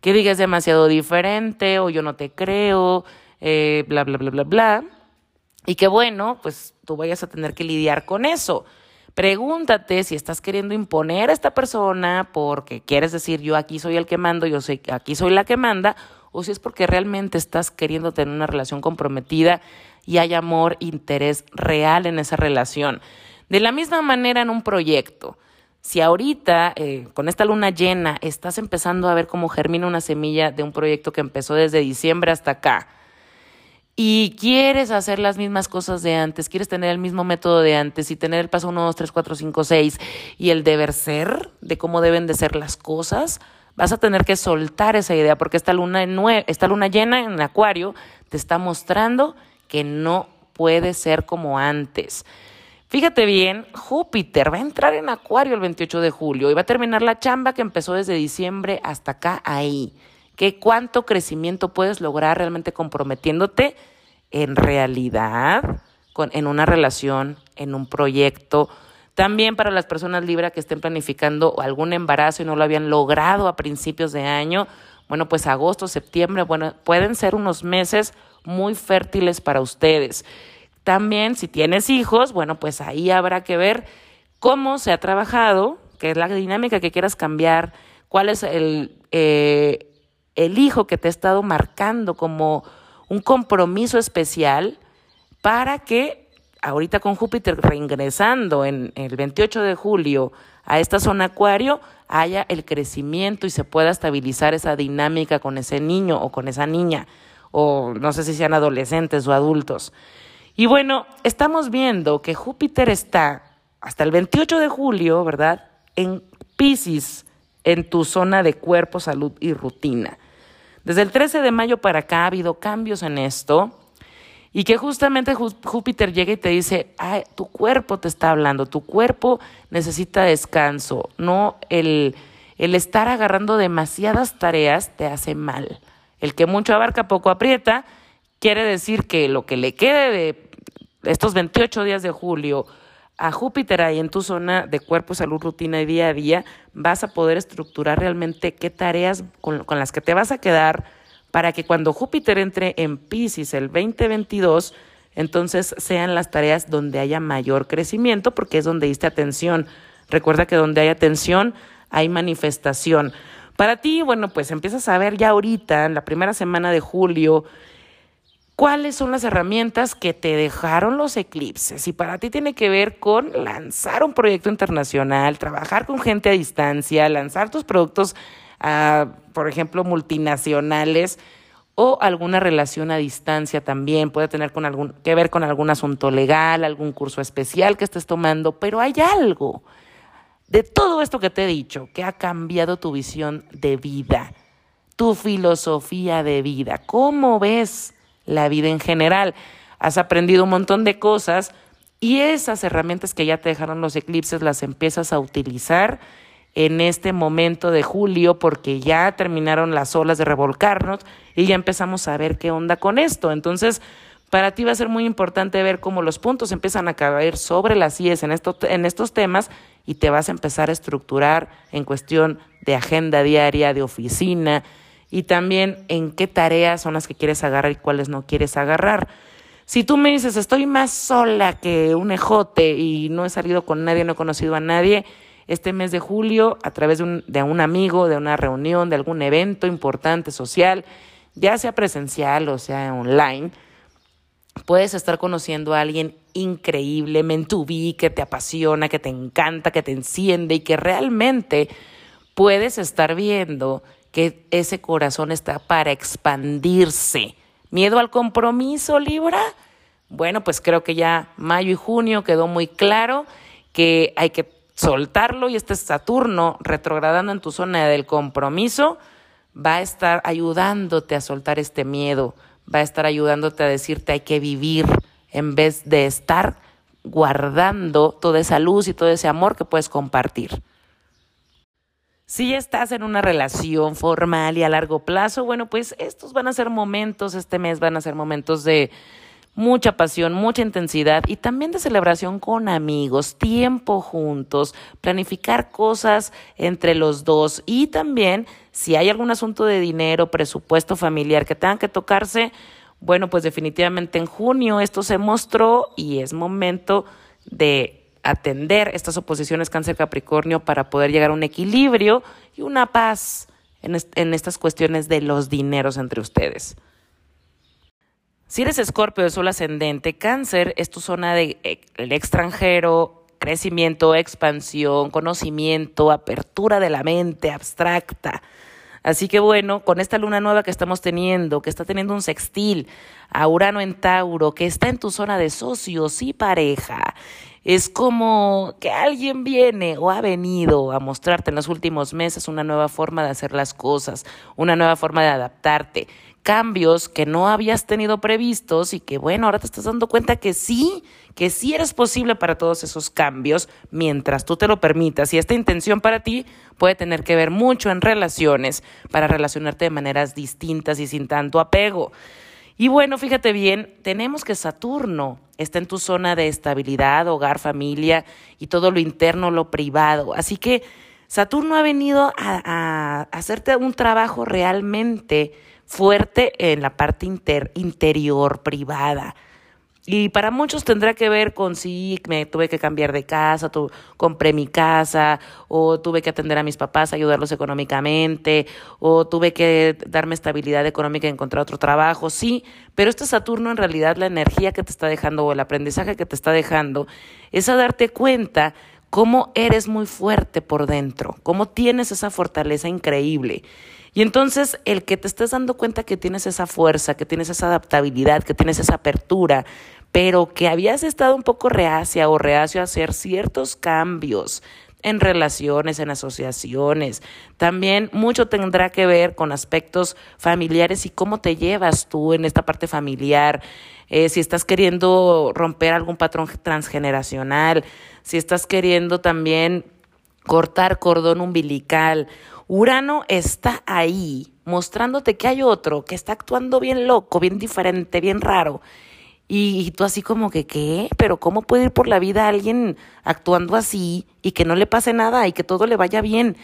Que digas demasiado diferente o yo no te creo, eh, bla, bla, bla, bla, bla. Y que bueno, pues tú vayas a tener que lidiar con eso. Pregúntate si estás queriendo imponer a esta persona porque quieres decir yo aquí soy el que mando, yo soy aquí soy la que manda, o si es porque realmente estás queriendo tener una relación comprometida y hay amor, interés real en esa relación. De la misma manera en un proyecto. Si ahorita, eh, con esta luna llena, estás empezando a ver cómo germina una semilla de un proyecto que empezó desde diciembre hasta acá, y quieres hacer las mismas cosas de antes, quieres tener el mismo método de antes y tener el paso 1, 2, 3, 4, 5, 6 y el deber ser de cómo deben de ser las cosas, vas a tener que soltar esa idea porque esta luna, esta luna llena en Acuario te está mostrando que no puede ser como antes. Fíjate bien, Júpiter va a entrar en Acuario el 28 de julio y va a terminar la chamba que empezó desde diciembre hasta acá ahí que cuánto crecimiento puedes lograr realmente comprometiéndote en realidad, con, en una relación, en un proyecto. También para las personas Libra que estén planificando algún embarazo y no lo habían logrado a principios de año, bueno, pues agosto, septiembre, bueno, pueden ser unos meses muy fértiles para ustedes. También si tienes hijos, bueno, pues ahí habrá que ver cómo se ha trabajado, qué es la dinámica que quieras cambiar, cuál es el, eh, el hijo que te ha estado marcando como un compromiso especial para que ahorita con Júpiter reingresando en el 28 de julio a esta zona acuario haya el crecimiento y se pueda estabilizar esa dinámica con ese niño o con esa niña o no sé si sean adolescentes o adultos. Y bueno, estamos viendo que Júpiter está hasta el 28 de julio, ¿verdad? En Pisces, en tu zona de cuerpo, salud y rutina. Desde el 13 de mayo para acá ha habido cambios en esto y que justamente Júpiter llega y te dice, Ay, tu cuerpo te está hablando, tu cuerpo necesita descanso, no el, el estar agarrando demasiadas tareas te hace mal. El que mucho abarca, poco aprieta, quiere decir que lo que le quede de estos 28 días de julio a Júpiter ahí en tu zona de cuerpo, salud, rutina y día a día, vas a poder estructurar realmente qué tareas con, las que te vas a quedar para que cuando Júpiter entre en Pisces el 2022, entonces sean las tareas donde haya mayor crecimiento, porque es donde diste atención. Recuerda que donde hay atención hay manifestación. Para ti, bueno, pues empiezas a ver ya ahorita, en la primera semana de julio, cuáles son las herramientas que te dejaron los eclipses. Y para ti tiene que ver con lanzar un proyecto internacional, trabajar con gente a distancia, lanzar tus productos, por ejemplo, multinacionales o alguna relación a distancia también. Puede tener que ver con algún asunto legal, algún curso especial que estés tomando, pero hay algo de todo esto que te he dicho que ha cambiado tu visión de vida, tu filosofía de vida. ¿Cómo ves? La vida en general. Has aprendido un montón de cosas Y esas herramientas que ya te dejaron los eclipses las empiezas a utilizar en este momento de julio porque ya terminaron las olas de revolcarnos y ya empezamos a ver qué onda con esto. Entonces, para ti va a ser muy importante ver cómo los puntos empiezan a caer sobre las IES en, en estos temas y te vas a empezar a estructurar en cuestión de agenda diaria, de oficina y también en qué tareas son las que quieres agarrar y cuáles no quieres agarrar. Si tú me dices, estoy más sola que un ejote y no he salido con nadie, no he conocido a nadie, este mes de julio a través de un, amigo, de una reunión, de algún evento importante social, ya sea presencial o sea online, puedes estar conociendo a alguien increíble, mentubí, que te apasiona, que te encanta, que te enciende y que realmente puedes estar viendo que ese corazón está para expandirse. ¿Miedo al compromiso, Libra? Bueno, pues creo que ya mayo y junio quedó muy claro que hay que soltarlo y este Saturno retrogradando en tu zona del compromiso va a estar ayudándote a soltar este miedo, va a estar ayudándote a decirte hay que vivir en vez de estar guardando toda esa luz y todo ese amor que puedes compartir. Si estás en una relación formal y a largo plazo, bueno, pues estos van a ser momentos, este mes van a ser momentos de mucha pasión, mucha intensidad y también de celebración con amigos, tiempo juntos, planificar cosas entre los dos y también si hay algún asunto de dinero, presupuesto familiar que tengan que tocarse, bueno, pues definitivamente en junio esto se mostró y es momento de atender estas oposiciones cáncer Capricornio para poder llegar a un equilibrio y una paz en, en estas cuestiones de los dineros entre ustedes. Si eres escorpio de sol ascendente, cáncer es tu zona de eh, el extranjero, crecimiento, expansión, conocimiento, apertura de la mente abstracta. Así que bueno, con esta luna nueva que estamos teniendo, que está teniendo un sextil a Urano en Tauro, que está en tu zona de socios y pareja, es como que alguien viene o ha venido a mostrarte en los últimos meses una nueva forma de hacer las cosas, una nueva forma de adaptarte cambios que no habías tenido previstos y que bueno, ahora te estás dando cuenta que sí, que sí eres posible para todos esos cambios mientras tú te lo permitas. Y esta intención para ti puede tener que ver mucho en relaciones, para relacionarte de maneras distintas y sin tanto apego. Y bueno, fíjate bien, tenemos que Saturno está en tu zona de estabilidad, hogar, familia y todo lo interno, lo privado. Así que Saturno ha venido a, hacerte un trabajo realmente fuerte en la parte interior, privada. Y para muchos tendrá que ver con si me tuve que cambiar de casa, tu, compré mi casa, o tuve que atender a mis papás, ayudarlos económicamente, o tuve que darme estabilidad económica y encontrar otro trabajo. Sí, pero este Saturno en realidad la energía que te está dejando o el aprendizaje que te está dejando es a darte cuenta cómo eres muy fuerte por dentro, cómo tienes esa fortaleza increíble y entonces el que te estés dando cuenta que tienes esa fuerza, que tienes esa adaptabilidad, que tienes esa apertura, pero que habías estado un poco reacia o reacio a hacer ciertos cambios en relaciones, en asociaciones. También mucho tendrá que ver con aspectos familiares y cómo te llevas tú en esta parte familiar. Eh, si estás queriendo romper algún patrón transgeneracional, si estás queriendo también cortar cordón umbilical Urano está ahí mostrándote que hay otro que está actuando bien loco, bien diferente, bien raro. Y, tú así como que, ¿qué? Pero ¿cómo puede ir por la vida alguien actuando así y que no le pase nada y que todo le vaya bien?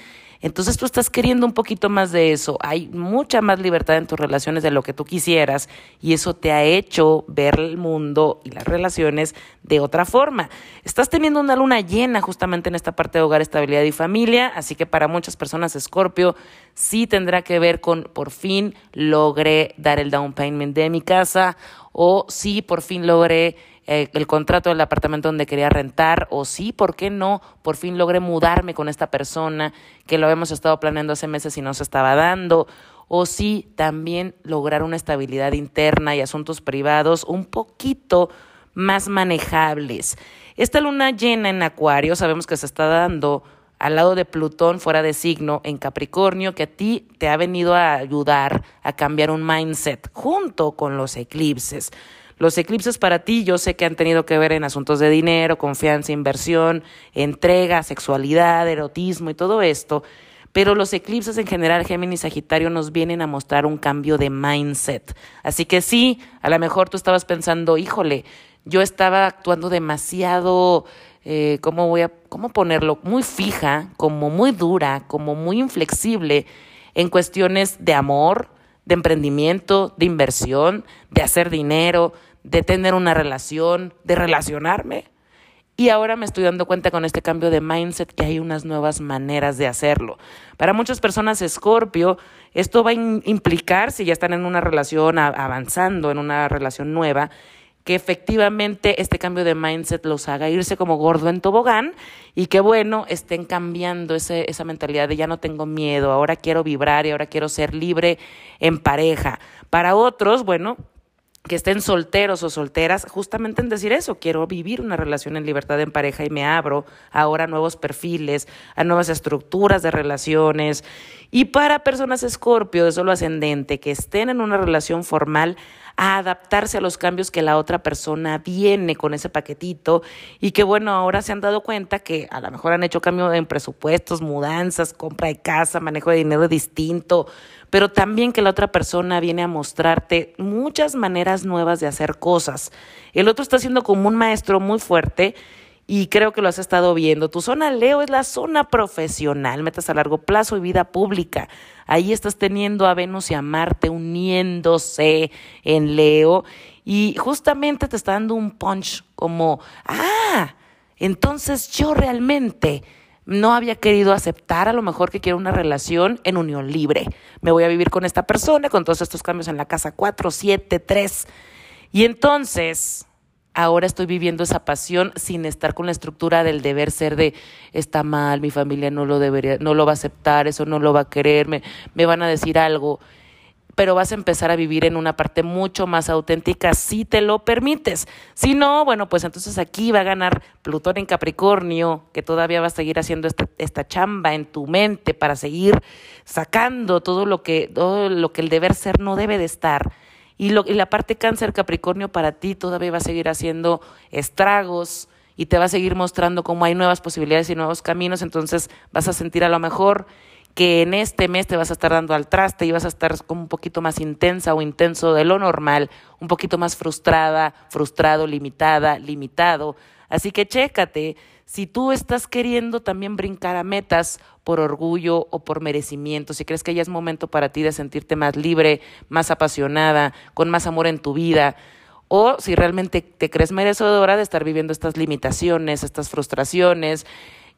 Entonces tú estás queriendo un poquito más de eso. Hay mucha más libertad en tus relaciones de lo que tú quisieras y eso te ha hecho ver el mundo y las relaciones de otra forma. Estás teniendo una luna llena justamente en esta parte de hogar, estabilidad y familia, así que para muchas personas Escorpio sí tendrá que ver con por fin logré dar el down payment de mi casa o sí por fin logré eh, el contrato del apartamento donde quería rentar, o sí, ¿por qué no? Por fin logré mudarme con esta persona que lo habíamos estado planeando hace meses y no se estaba dando, o sí, también lograr una estabilidad interna y asuntos privados un poquito más manejables. Esta luna llena en Acuario sabemos que se está dando al lado de Plutón fuera de signo en Capricornio, que a ti te ha venido a ayudar a cambiar un mindset junto con los eclipses. Los eclipses para ti yo sé que han tenido que ver en asuntos de dinero, confianza, inversión, entrega, sexualidad, erotismo y todo esto. Pero los eclipses en general, Géminis Sagitario, nos vienen a mostrar un cambio de mindset. Así que sí, a lo mejor tú estabas pensando, híjole, yo estaba actuando demasiado, eh, ¿cómo voy a, cómo ponerlo? Muy fija, como muy dura, como muy inflexible en cuestiones de amor, de emprendimiento, de inversión, de hacer dinero, de tener una relación, de relacionarme. Y ahora me estoy dando cuenta con este cambio de mindset que hay unas nuevas maneras de hacerlo. Para muchas personas, Escorpio, esto va a implicar, si ya están en una relación avanzando, en una relación nueva, que efectivamente este cambio de mindset los haga irse como gordo en tobogán y que bueno, estén cambiando ese, esa mentalidad de ya no tengo miedo, ahora quiero vibrar y ahora quiero ser libre en pareja. Para otros, bueno, que estén solteros o solteras, justamente en decir eso, quiero vivir una relación en libertad en pareja y me abro ahora a nuevos perfiles, a nuevas estructuras de relaciones. Y para personas escorpio de solo ascendente que estén en una relación formal, a adaptarse a los cambios que la otra persona viene con ese paquetito y que bueno, ahora se han dado cuenta que a lo mejor han hecho cambio en presupuestos, mudanzas, compra de casa, manejo de dinero distinto, pero también que la otra persona viene a mostrarte muchas maneras nuevas de hacer cosas. El otro está siendo como un maestro muy fuerte y creo que lo has estado viendo. Tu zona Leo es la zona profesional, metas a largo plazo y vida pública. Ahí estás teniendo a Venus y a Marte uniéndose en Leo y justamente te está dando un punch como, ah, entonces yo realmente no había querido aceptar a lo mejor que quiero una relación en unión libre. Me voy a vivir con esta persona, con todos estos cambios en la casa 4, 7, 3. Y entonces ahora estoy viviendo esa pasión sin estar con la estructura del deber ser de está mal, mi familia no lo debería, no lo va a aceptar, eso no lo va a querer, me, me van a decir algo. Pero vas a empezar a vivir en una parte mucho más auténtica si te lo permites. Si no, bueno, pues entonces aquí va a ganar Plutón en Capricornio, que todavía va a seguir haciendo esta, esta chamba en tu mente para seguir sacando todo lo que, todo lo que el deber ser no debe de estar y, lo, y la parte cáncer Capricornio para ti todavía va a seguir haciendo estragos y te va a seguir mostrando cómo hay nuevas posibilidades y nuevos caminos, entonces vas a sentir a lo mejor que en este mes te vas a estar dando al traste y vas a estar como un poquito más intensa o intenso de lo normal, un poquito más frustrada, frustrado, limitada, limitado. Así que chécate si tú estás queriendo también brincar a metas por orgullo o por merecimiento, si crees que ya es momento para ti de sentirte más libre, más apasionada, con más amor en tu vida, o si realmente te crees merecedora de estar viviendo estas limitaciones, estas frustraciones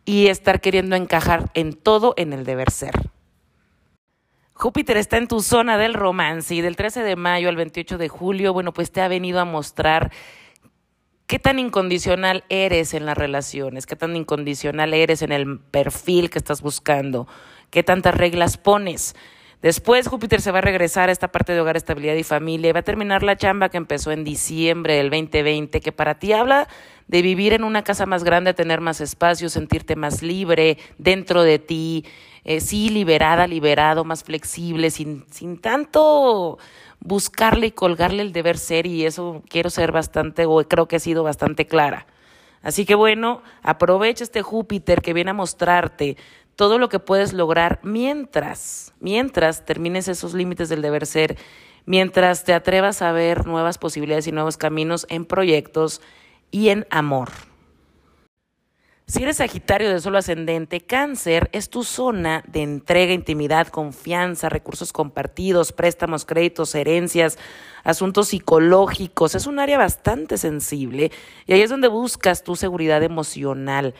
y estar queriendo encajar en todo en el deber ser. Júpiter está en tu zona del romance y del 13 de mayo al 28 de julio, bueno, pues te ha venido a mostrar qué tan incondicional eres en las relaciones, qué tan incondicional eres en el perfil que estás buscando, qué tantas reglas pones. Después Júpiter se va a regresar a esta parte de hogar, estabilidad y familia va a terminar la chamba que empezó en diciembre del 2020, que para ti habla de vivir en una casa más grande, tener más espacio, sentirte más libre dentro de ti, eh, sí, liberada, liberado, más flexible, sin, sin tanto buscarle y colgarle el deber ser y eso quiero ser bastante, o creo que he sido bastante clara. Así que bueno, aprovecha este Júpiter que viene a mostrarte todo lo que puedes lograr mientras, mientras termines esos límites del deber ser, mientras te atrevas a ver nuevas posibilidades y nuevos caminos en proyectos y en amor. Si eres Sagitario de solo ascendente, cáncer es tu zona de entrega, intimidad, confianza, recursos compartidos, préstamos, créditos, herencias, asuntos psicológicos. Es un área bastante sensible y ahí es donde buscas tu seguridad emocional.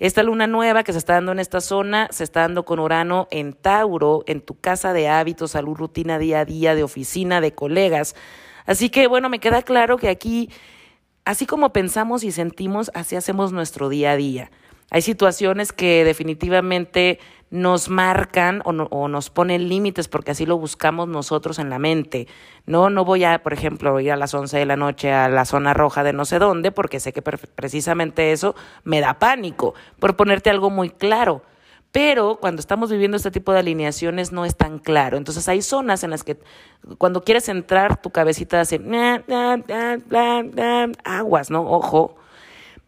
Esta luna nueva que se está dando en esta zona se está dando con Urano en Tauro, en tu casa de hábitos, salud, rutina día a día, de oficina, de colegas. Así que bueno, me queda claro que aquí Así como pensamos y sentimos, así hacemos nuestro día a día. Hay situaciones que definitivamente nos marcan o, nos ponen límites porque así lo buscamos nosotros en la mente. No, no voy a, por ejemplo, ir a las 11 de la noche a la zona roja de no sé dónde porque sé que precisamente eso me da pánico, por ponerte algo muy claro. Pero cuando estamos viviendo este tipo de alineaciones no es tan claro. Entonces hay zonas en las que cuando quieres entrar, tu cabecita hace aguas, ¿no? Ojo.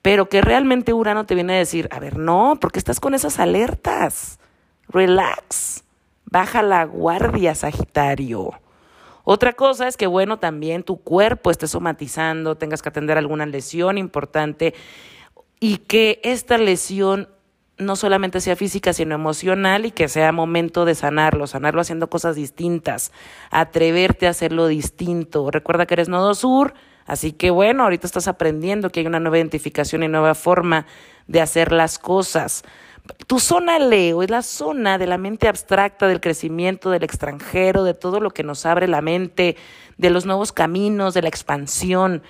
Pero que realmente Urano te viene a decir, a ver, no, porque estás con esas alertas. Relax. Baja la guardia, Sagitario. Otra cosa es que, bueno, también tu cuerpo esté somatizando, tengas que atender alguna lesión importante y que esta lesión no solamente sea física, sino emocional y que sea momento de sanarlo, sanarlo haciendo cosas distintas, atreverte a hacerlo distinto. Recuerda que eres nodo sur, así que bueno, ahorita estás aprendiendo que hay una nueva identificación y nueva forma de hacer las cosas. Tu zona Leo es la zona de la mente abstracta, del crecimiento, del extranjero, de todo lo que nos abre la mente, de los nuevos caminos, de la expansión.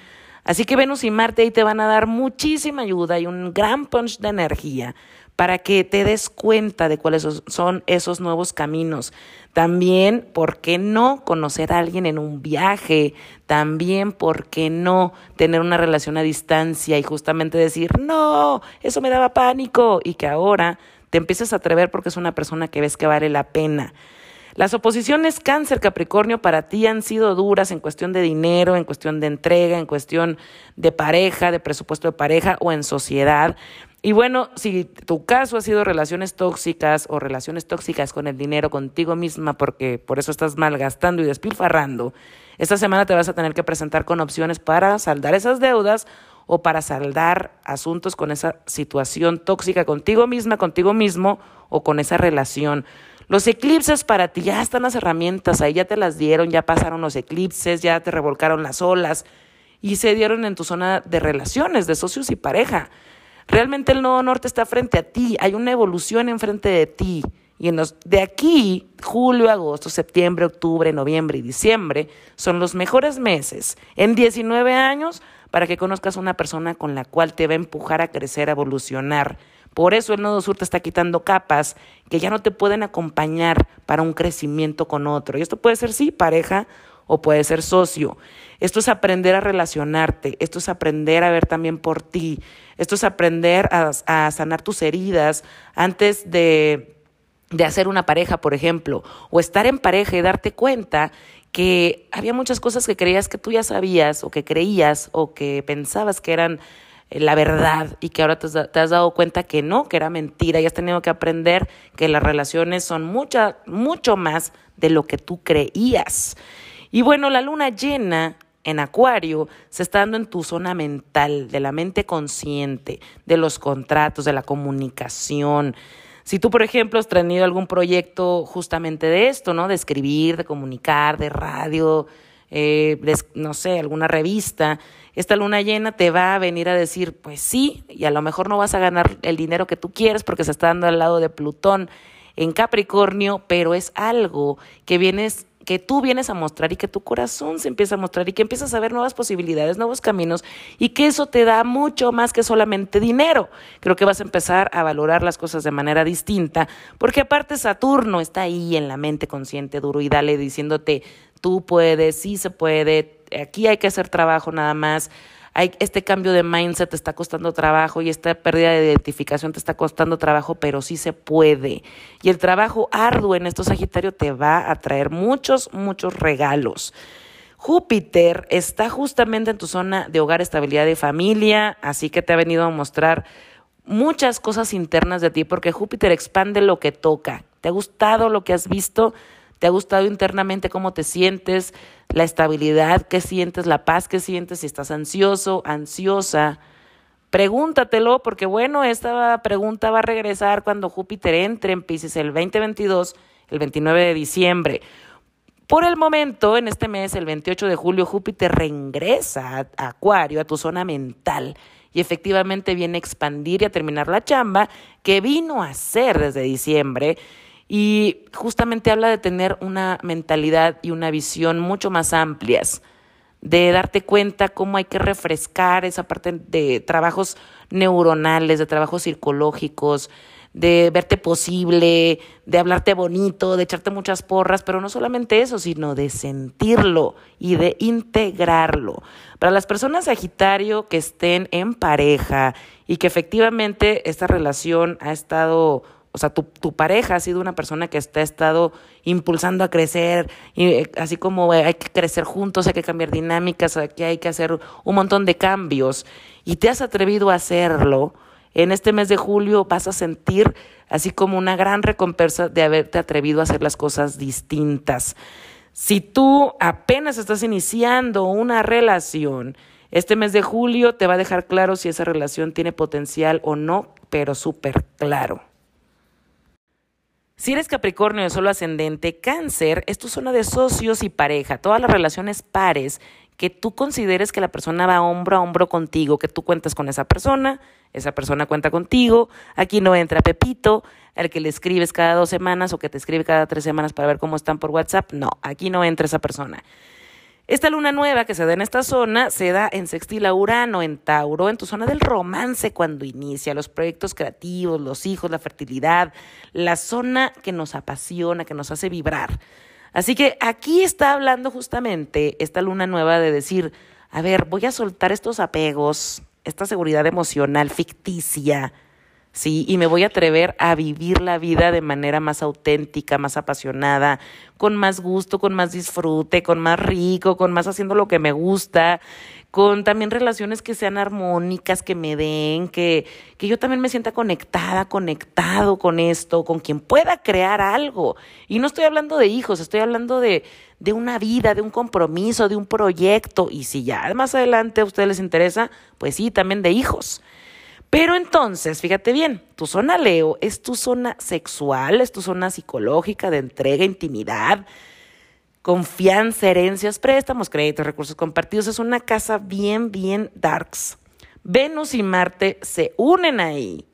Así que Venus y Marte ahí te van a dar muchísima ayuda y un gran punch de energía para que te des cuenta de cuáles son esos nuevos caminos. También, ¿por qué no conocer a alguien en un viaje? También, ¿por qué no tener una relación a distancia y justamente decir, no, eso me daba pánico y que ahora te empieces a atrever porque es una persona que ves que vale la pena? Las oposiciones cáncer Capricornio para ti han sido duras en cuestión de dinero, en cuestión de entrega, en cuestión de pareja, de presupuesto de pareja o en sociedad. Y bueno, si tu caso ha sido relaciones tóxicas o relaciones tóxicas con el dinero contigo misma porque por eso estás malgastando y despilfarrando, esta semana te vas a tener que presentar con opciones para saldar esas deudas o para saldar asuntos con esa situación tóxica contigo misma, contigo mismo o con esa relación. Los eclipses para ti ya están las herramientas, ahí ya te las dieron, ya pasaron los eclipses, ya te revolcaron las olas y se dieron en tu zona de relaciones, de socios y pareja. Realmente el nodo norte está frente a ti, hay una evolución enfrente de ti. Y en los, de aquí, julio, agosto, septiembre, octubre, noviembre y diciembre, son los mejores meses en 19 años para que conozcas una persona con la cual te va a empujar a crecer, a evolucionar. Por eso el nodo sur te está quitando capas que ya no te pueden acompañar para un crecimiento con otro. Y esto puede ser, sí, pareja o puede ser socio. Esto es aprender a relacionarte, esto es aprender a ver también por ti, esto es aprender a, sanar tus heridas antes de, de hacer una pareja, por ejemplo, o estar en pareja y darte cuenta que había muchas cosas que creías que tú ya sabías o que creías o que pensabas que eran eh, la verdad y que ahora te, has dado cuenta que no, que era mentira y has tenido que aprender que las relaciones son mucha, mucho más de lo que tú creías. Y bueno, la luna llena en Acuario se está dando en tu zona mental, de la mente consciente, de los contratos, de la comunicación. Si tú, por ejemplo, has tenido algún proyecto justamente de esto, ¿no? De escribir, de comunicar, de radio, eh, no sé, alguna revista, esta luna llena te va a venir a decir, pues sí, y a lo mejor no vas a ganar el dinero que tú quieres porque se está dando al lado de Plutón en Capricornio, pero es algo que vienes que tú vienes a mostrar y que tu corazón se empieza a mostrar y que empiezas a ver nuevas posibilidades, nuevos caminos y que eso te da mucho más que solamente dinero. Creo que vas a empezar a valorar las cosas de manera distinta, porque aparte Saturno está ahí en la mente consciente duro y dale diciéndote, tú puedes, sí se puede, aquí hay que hacer trabajo nada más este cambio de mindset te está costando trabajo y esta pérdida de identificación te está costando trabajo, pero sí se puede. Y el trabajo arduo en estos Sagitario te va a traer muchos, muchos regalos. Júpiter está justamente en tu zona de hogar, estabilidad y familia, así que te ha venido a mostrar muchas cosas internas de ti, porque Júpiter expande lo que toca. ¿Te ha gustado lo que has visto? ¿Te ha gustado internamente cómo te sientes? La estabilidad que sientes, la paz que sientes, si estás ansioso, ansiosa. Pregúntatelo, porque bueno, esta pregunta va a regresar cuando Júpiter entre en Pisces el 2022, el 29 de diciembre. Por el momento, en este mes, el 28 de julio, Júpiter reingresa a Acuario, a tu zona mental, y efectivamente viene a expandir y a terminar la chamba que vino a hacer desde diciembre y justamente habla de tener una mentalidad y una visión mucho más amplias, de darte cuenta cómo hay que refrescar esa parte de trabajos neuronales, de trabajos psicológicos, de verte posible, de hablarte bonito, de echarte muchas porras, pero no solamente eso, sino de sentirlo y de integrarlo. Para las personas Sagitario que estén en pareja y que efectivamente esta relación ha estado O sea, tu, tu pareja ha sido una persona que te ha estado impulsando a crecer, y, eh, así como hay que crecer juntos, hay que cambiar dinámicas, aquí hay que hacer un montón de cambios, y te has atrevido a hacerlo, en este mes de julio vas a sentir así como una gran recompensa de haberte atrevido a hacer las cosas distintas. Si tú apenas estás iniciando una relación, este mes de julio te va a dejar claro si esa relación tiene potencial o no, pero súper claro. Si eres Capricornio de solo ascendente, cáncer es tu zona de socios y pareja, todas las relaciones pares que tú consideres que la persona va hombro a hombro contigo, que tú cuentas con esa persona, esa persona cuenta contigo, aquí no entra Pepito, el que le escribes cada dos semanas o que te escribe cada tres semanas para ver cómo están por WhatsApp, no, aquí no entra esa persona. Esta luna nueva que se da en esta zona se da en sextil Urano, en Tauro, en tu zona del romance cuando inicia, los proyectos creativos, los hijos, la fertilidad, la zona que nos apasiona, que nos hace vibrar. Así que aquí está hablando justamente esta luna nueva de decir, a ver, voy a soltar estos apegos, esta seguridad emocional ficticia, ¿sí? Y me voy a atrever a vivir la vida de manera más auténtica, más apasionada, con más gusto, con más disfrute, con más rico, con más haciendo lo que me gusta, con también relaciones que sean armónicas, que me den, que, que yo también me sienta conectada, conectado con esto, con quien pueda crear algo. Y no estoy hablando de hijos, estoy hablando de, de una vida, de un compromiso, de un proyecto. Y si ya más adelante a ustedes les interesa, pues sí, también de hijos. Pero entonces, fíjate bien, tu zona Leo es tu zona sexual, es tu zona psicológica de entrega, intimidad, confianza, herencias, préstamos, créditos, recursos compartidos. Es una casa bien, bien darks. Venus y Marte se unen ahí.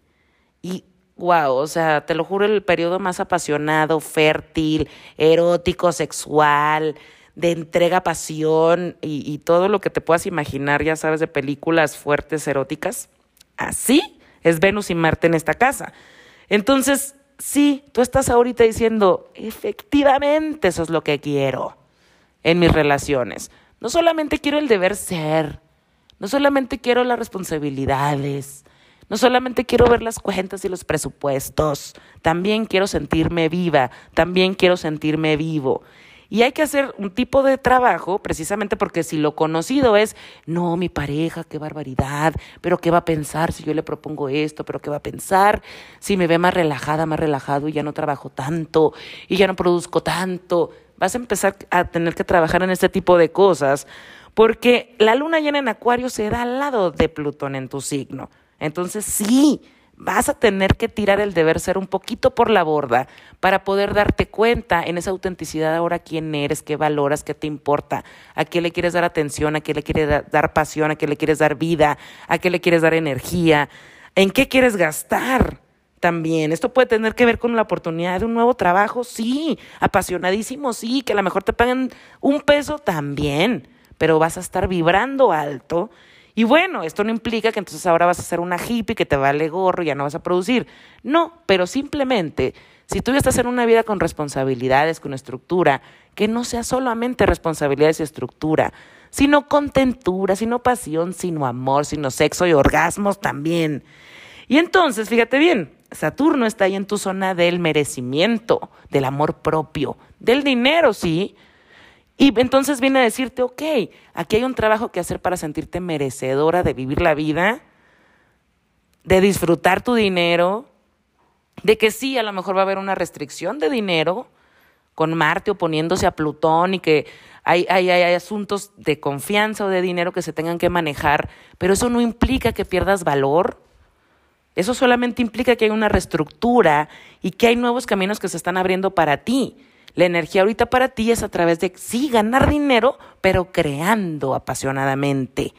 Y wow, o sea, te lo juro, el periodo más apasionado, fértil, erótico, sexual, de entrega, pasión y, y todo lo que te puedas imaginar, ya sabes, de películas fuertes, eróticas Así es Venus y Marte en esta casa. Entonces, sí, tú estás ahorita diciendo, efectivamente, eso es lo que quiero en mis relaciones. No solamente quiero el deber ser, no solamente quiero las responsabilidades, no solamente quiero ver las cuentas y los presupuestos, también quiero sentirme viva, también quiero sentirme vivo. Y hay que hacer un tipo de trabajo precisamente porque si lo conocido es, no, mi pareja, qué barbaridad, pero qué va a pensar si yo le propongo esto, pero qué va a pensar si me ve más relajada, más relajado y ya no trabajo tanto y ya no produzco tanto. Vas a empezar a tener que trabajar en este tipo de cosas porque la luna llena en acuario se da al lado de Plutón en tu signo. Entonces sí, vas a tener que tirar el deber ser un poquito por la borda para poder darte cuenta en esa autenticidad ahora quién eres, qué valoras, qué te importa, a qué le quieres dar atención, a qué le quieres dar pasión, a qué le quieres dar vida, a qué le quieres dar energía, en qué quieres gastar también. Esto puede tener que ver con la oportunidad de un nuevo trabajo, sí, apasionadísimo, sí, que a lo mejor te paguen un peso también, pero vas a estar vibrando alto y bueno, esto no implica que entonces ahora vas a ser una hippie que te vale gorro y ya no vas a producir. No, pero simplemente, si tú ya estás en una vida con responsabilidades, con estructura, que no sea solamente responsabilidades y estructura, sino contentura, sino pasión, sino amor, sino sexo y orgasmos también. Y entonces, fíjate bien, Saturno está ahí en tu zona del merecimiento, del amor propio, del dinero, sí, y entonces viene a decirte, ok, aquí hay un trabajo que hacer para sentirte merecedora de vivir la vida, de disfrutar tu dinero, de que sí, a lo mejor va a haber una restricción de dinero con Marte oponiéndose a Plutón y que hay, hay, hay asuntos de confianza o de dinero que se tengan que manejar, pero eso no implica que pierdas valor. Eso solamente implica que hay una reestructura y que hay nuevos caminos que se están abriendo para ti. La energía ahorita para ti es a través de, sí, ganar dinero, pero creando apasionadamente.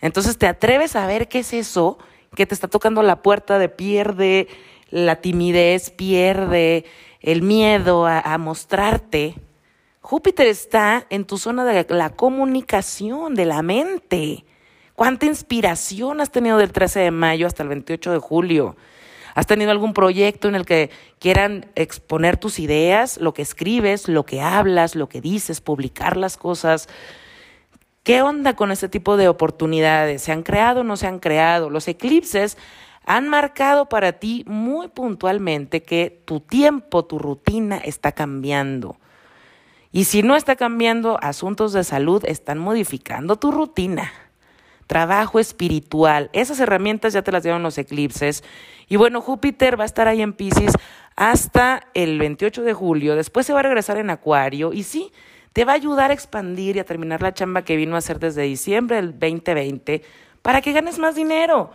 Entonces te atreves a ver qué es eso que te está tocando la puerta de pierde la timidez, pierde el miedo a, a mostrarte. Júpiter está en tu zona de la comunicación, de la mente. ¿Cuánta inspiración has tenido del 13 de mayo hasta el 28 de julio? ¿Has tenido algún proyecto en el que quieran exponer tus ideas, lo que escribes, lo que hablas, lo que dices, publicar las cosas? ¿Qué onda con este tipo de oportunidades? ¿Se han creado o no se han creado? Los eclipses han marcado para ti muy puntualmente que tu tiempo, tu rutina está cambiando. Y si no está cambiando asuntos de salud, están modificando tu rutina. Trabajo espiritual. Esas herramientas ya te las dieron los eclipses. Y bueno, Júpiter va a estar ahí en Pisces hasta el 28 de julio. Después se va a regresar en Acuario. Y sí, te va a ayudar a expandir y a terminar la chamba que vino a hacer desde diciembre del 2020 para que ganes más dinero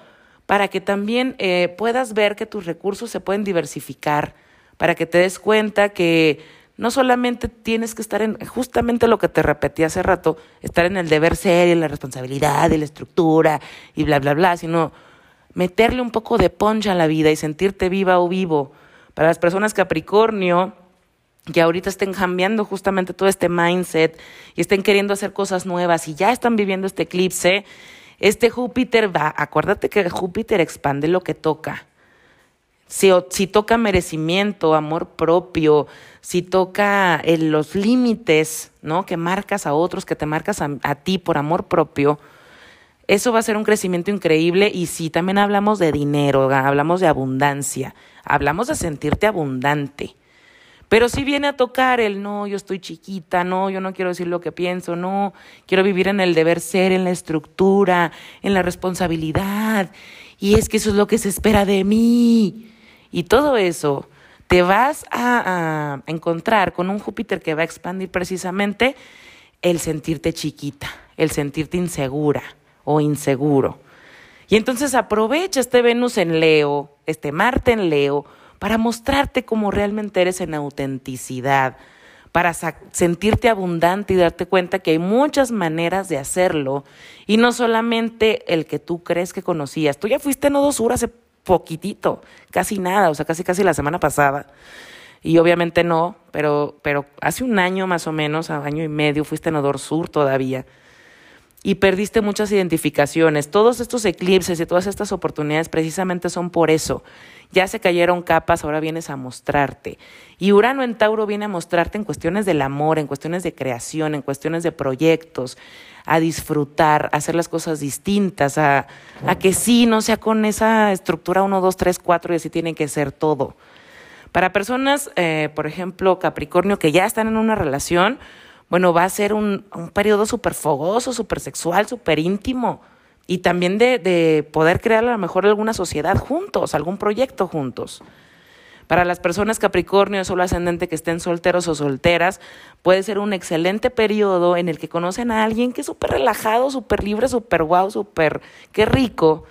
para que también eh, puedas ver que tus recursos se pueden diversificar, para que te des cuenta que no solamente tienes que estar en justamente lo que te repetí hace rato, estar en el deber ser y la responsabilidad y la estructura y bla, bla, bla, sino meterle un poco de poncha a la vida y sentirte viva o vivo. Para las personas Capricornio, que ahorita estén cambiando justamente todo este mindset y estén queriendo hacer cosas nuevas y ya están viviendo este eclipse, este Júpiter va, acuérdate que Júpiter expande lo que toca. Si, si toca merecimiento, amor propio, si toca eh, los límites, ¿no? Que marcas a otros, que te marcas a, ti por amor propio, eso va a ser un crecimiento increíble y si también hablamos de dinero, hablamos de abundancia, hablamos de sentirte abundante. Pero si viene a tocar el no, yo estoy chiquita, no, yo no quiero decir lo que pienso, no, quiero vivir en el deber ser, en la estructura, en la responsabilidad, y es que eso es lo que se espera de mí. Y todo eso, te vas a, encontrar con un Júpiter que va a expandir precisamente el sentirte chiquita, el sentirte insegura o inseguro. Y entonces aprovecha este Venus en Leo, este Marte en Leo, para mostrarte cómo realmente eres en autenticidad, para sentirte abundante y darte cuenta que hay muchas maneras de hacerlo y no solamente el que tú crees que conocías. Tú ya fuiste Nodo Sur hace poquitito, casi nada, o sea, casi casi la semana pasada. Y obviamente no, pero, pero hace un año más o menos, año y medio, fuiste Nodor Sur todavía y perdiste muchas identificaciones. Todos estos eclipses y todas estas oportunidades precisamente son por eso. Ya se cayeron capas, ahora vienes a mostrarte. Y Urano en Tauro viene a mostrarte en cuestiones del amor, en cuestiones de creación, en cuestiones de proyectos, a disfrutar, a hacer las cosas distintas, a, a que sí, no sea con esa estructura 1, 2, 3, 4 y así tiene que ser todo. Para personas, eh, por ejemplo, Capricornio, que ya están en una relación, bueno, va a ser un, un periodo súper fogoso, súper sexual, súper íntimo. Y también de, de poder crear a lo mejor alguna sociedad juntos, algún proyecto juntos. Para las personas Capricornio, solo ascendente que estén solteros o solteras, puede ser un excelente periodo en el que conocen a alguien que es súper relajado, súper libre, súper guau, súper, qué rico.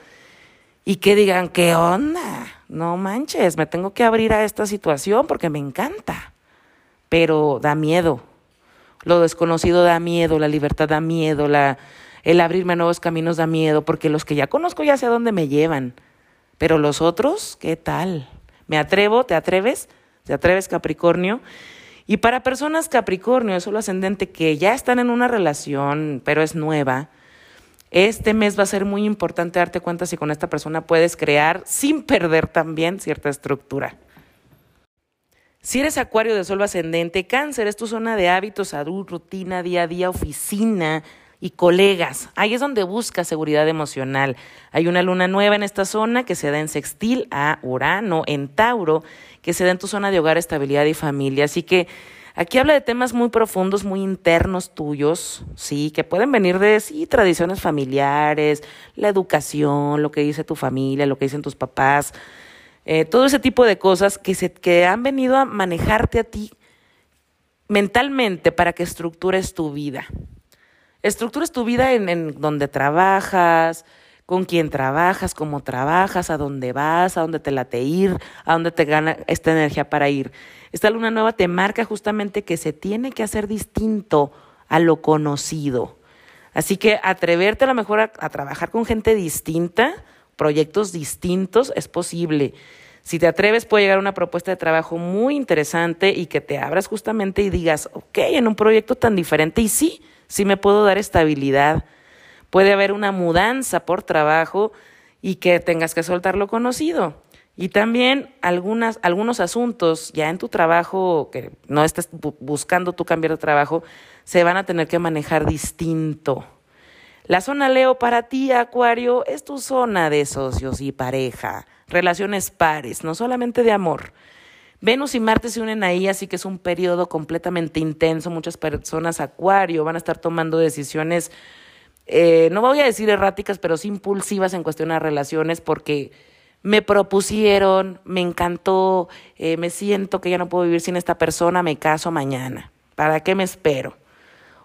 Y que digan, ¿qué onda? No manches, me tengo que abrir a esta situación porque me encanta. Pero da miedo, lo desconocido da miedo, la libertad da miedo, la, el abrirme a nuevos caminos da miedo, porque los que ya conozco ya sé a dónde me llevan. Pero los otros, ¿qué tal? ¿Me atrevo? ¿Te atreves? ¿Te atreves, Capricornio? Y para personas Capricornio, solo ascendente, que ya están en una relación, pero es nueva, este mes va a ser muy importante darte cuenta si con esta persona puedes crear, sin perder también cierta estructura. Si eres acuario de sol ascendente, cáncer es tu zona de hábitos, salud, rutina, día a día, oficina y colegas. Ahí es donde buscas seguridad emocional. Hay una luna nueva en esta zona que se da en sextil a Urano, en Tauro, que se da en tu zona de hogar, estabilidad y familia. Así que aquí habla de temas muy profundos, muy internos tuyos, sí, que pueden venir de sí, tradiciones familiares, la educación, lo que dice tu familia, lo que dicen tus papás eh, todo ese tipo de cosas que, se, que han venido a manejarte a ti mentalmente para que estructures tu vida. Estructures tu vida en, en donde trabajas, con quién trabajas, cómo trabajas, a dónde vas, a dónde te late ir, a dónde te gana esta energía para ir. Esta luna nueva te marca justamente que se tiene que hacer distinto a lo conocido. Así que atreverte a lo mejor a trabajar con gente distinta, proyectos distintos, es posible. Si te atreves, puede llegar una propuesta de trabajo muy interesante y que te abras justamente y digas, ok, en un proyecto tan diferente, y sí, sí me puedo dar estabilidad. Puede haber una mudanza por trabajo y que tengas que soltar lo conocido. Y también algunos asuntos ya en tu trabajo, que no estés buscando tú cambiar de trabajo, se van a tener que manejar distinto. La zona Leo para ti, Acuario, es tu zona de socios y pareja, relaciones pares, no solamente de amor. Venus y Marte se unen ahí, así que es un periodo completamente intenso. Muchas personas, Acuario, van a estar tomando decisiones, eh, no voy a decir erráticas, pero sí impulsivas en cuestión a relaciones, porque me propusieron, me encantó, eh, me siento que ya no puedo vivir sin esta persona, me caso mañana. ¿Para qué me espero?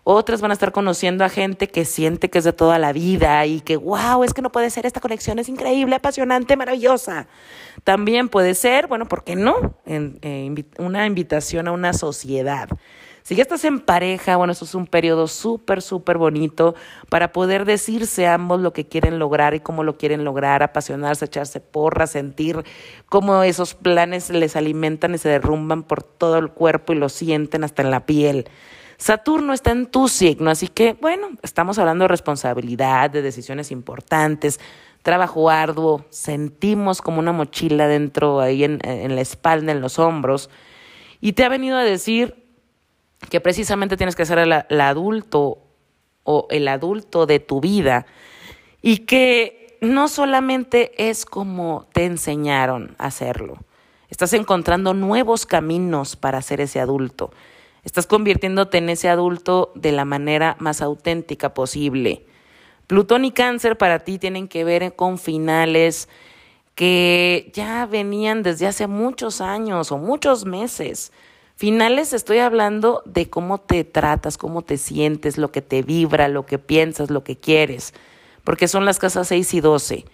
Otras van a estar conociendo a gente que siente que es de toda la vida y que, wow, es que no puede ser, esta conexión es increíble, apasionante, maravillosa. También puede ser, bueno, ¿por qué no? Eh, una invitación a una sociedad. Si ya estás en pareja, bueno, eso es un periodo súper, súper bonito para poder decirse ambos lo que quieren lograr y cómo lo quieren lograr, apasionarse, echarse porra, sentir cómo esos planes les alimentan y se derrumban por todo el cuerpo y lo sienten hasta en la piel. Saturno está en tu signo, así que bueno, estamos hablando de responsabilidad, de decisiones importantes, trabajo arduo, sentimos como una mochila dentro ahí en, la espalda, en los hombros, y te ha venido a decir que precisamente tienes que ser el, el adulto o el adulto de tu vida y que no solamente es como te enseñaron a hacerlo, estás encontrando nuevos caminos para ser ese adulto. Estás convirtiéndote en ese adulto de la manera más auténtica posible. Plutón y cáncer para ti tienen que ver con finales que ya venían desde hace muchos años o muchos meses. Finales estoy hablando de cómo te tratas, cómo te sientes, lo que te vibra, lo que piensas, lo que quieres, porque son las casas 6 y 12.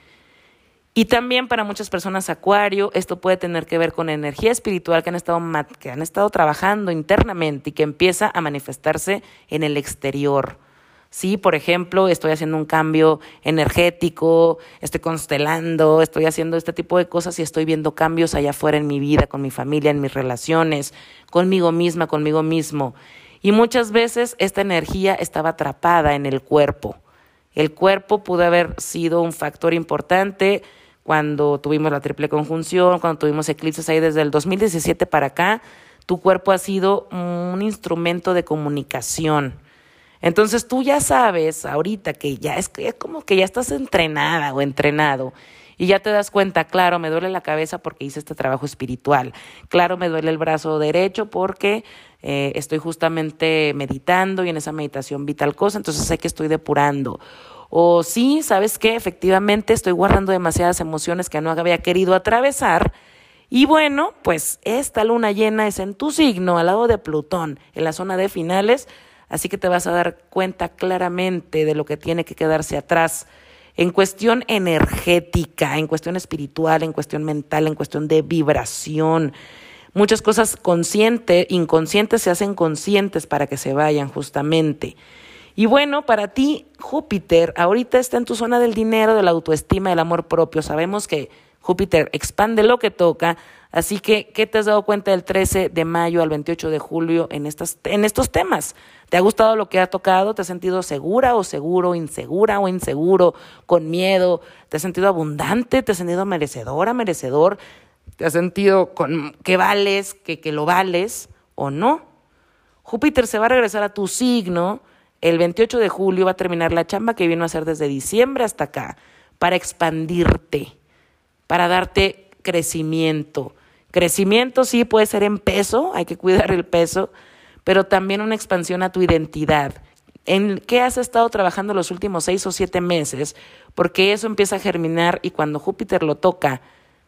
Y también para muchas personas acuario, esto puede tener que ver con energía espiritual que han estado, que han estado trabajando internamente y que empieza a manifestarse en el exterior. Sí, por ejemplo, estoy haciendo un cambio energético, estoy constelando, estoy haciendo este tipo de cosas y estoy viendo cambios allá afuera en mi vida, con mi familia, en mis relaciones, conmigo misma, conmigo mismo. Y muchas veces esta energía estaba atrapada en el cuerpo. El cuerpo pudo haber sido un factor importante cuando tuvimos la triple conjunción, cuando tuvimos eclipses ahí desde el 2017 para acá, tu cuerpo ha sido un instrumento de comunicación. Entonces tú ya sabes ahorita que ya es, es como que ya estás entrenada o entrenado y ya te das cuenta, claro, me duele la cabeza porque hice este trabajo espiritual, claro, me duele el brazo derecho porque eh, estoy justamente meditando y en esa meditación vi tal cosa, entonces sé que estoy depurando. O sí, ¿sabes qué? Efectivamente estoy guardando demasiadas emociones que no había querido atravesar. Y bueno, pues esta luna llena es en tu signo, al lado de Plutón, en la zona de finales, así que te vas a dar cuenta claramente de lo que tiene que quedarse atrás en cuestión energética, en cuestión espiritual, en cuestión mental, en cuestión de vibración. Muchas cosas conscientes, inconscientes se hacen conscientes para que se vayan justamente. Y bueno, para ti, Júpiter ahorita está en tu zona del dinero, de la autoestima, del amor propio. Sabemos que Júpiter expande lo que toca, así que, ¿qué te has dado cuenta del 13 de mayo al 28 de julio en, estas, en estos temas? ¿Te ha gustado lo que ha tocado? ¿Te has sentido segura o seguro, insegura o inseguro, con miedo? ¿Te has sentido abundante? ¿Te has sentido merecedora, merecedor? ¿Te has sentido con, que vales, que, que lo vales o no? Júpiter se va a regresar a tu signo el 28 de julio va a terminar la chamba que vino a hacer desde diciembre hasta acá, para expandirte, para darte crecimiento. Crecimiento sí puede ser en peso, hay que cuidar el peso, pero también una expansión a tu identidad. ¿En qué has estado trabajando los últimos seis o siete meses? Porque eso empieza a germinar y cuando Júpiter lo toca,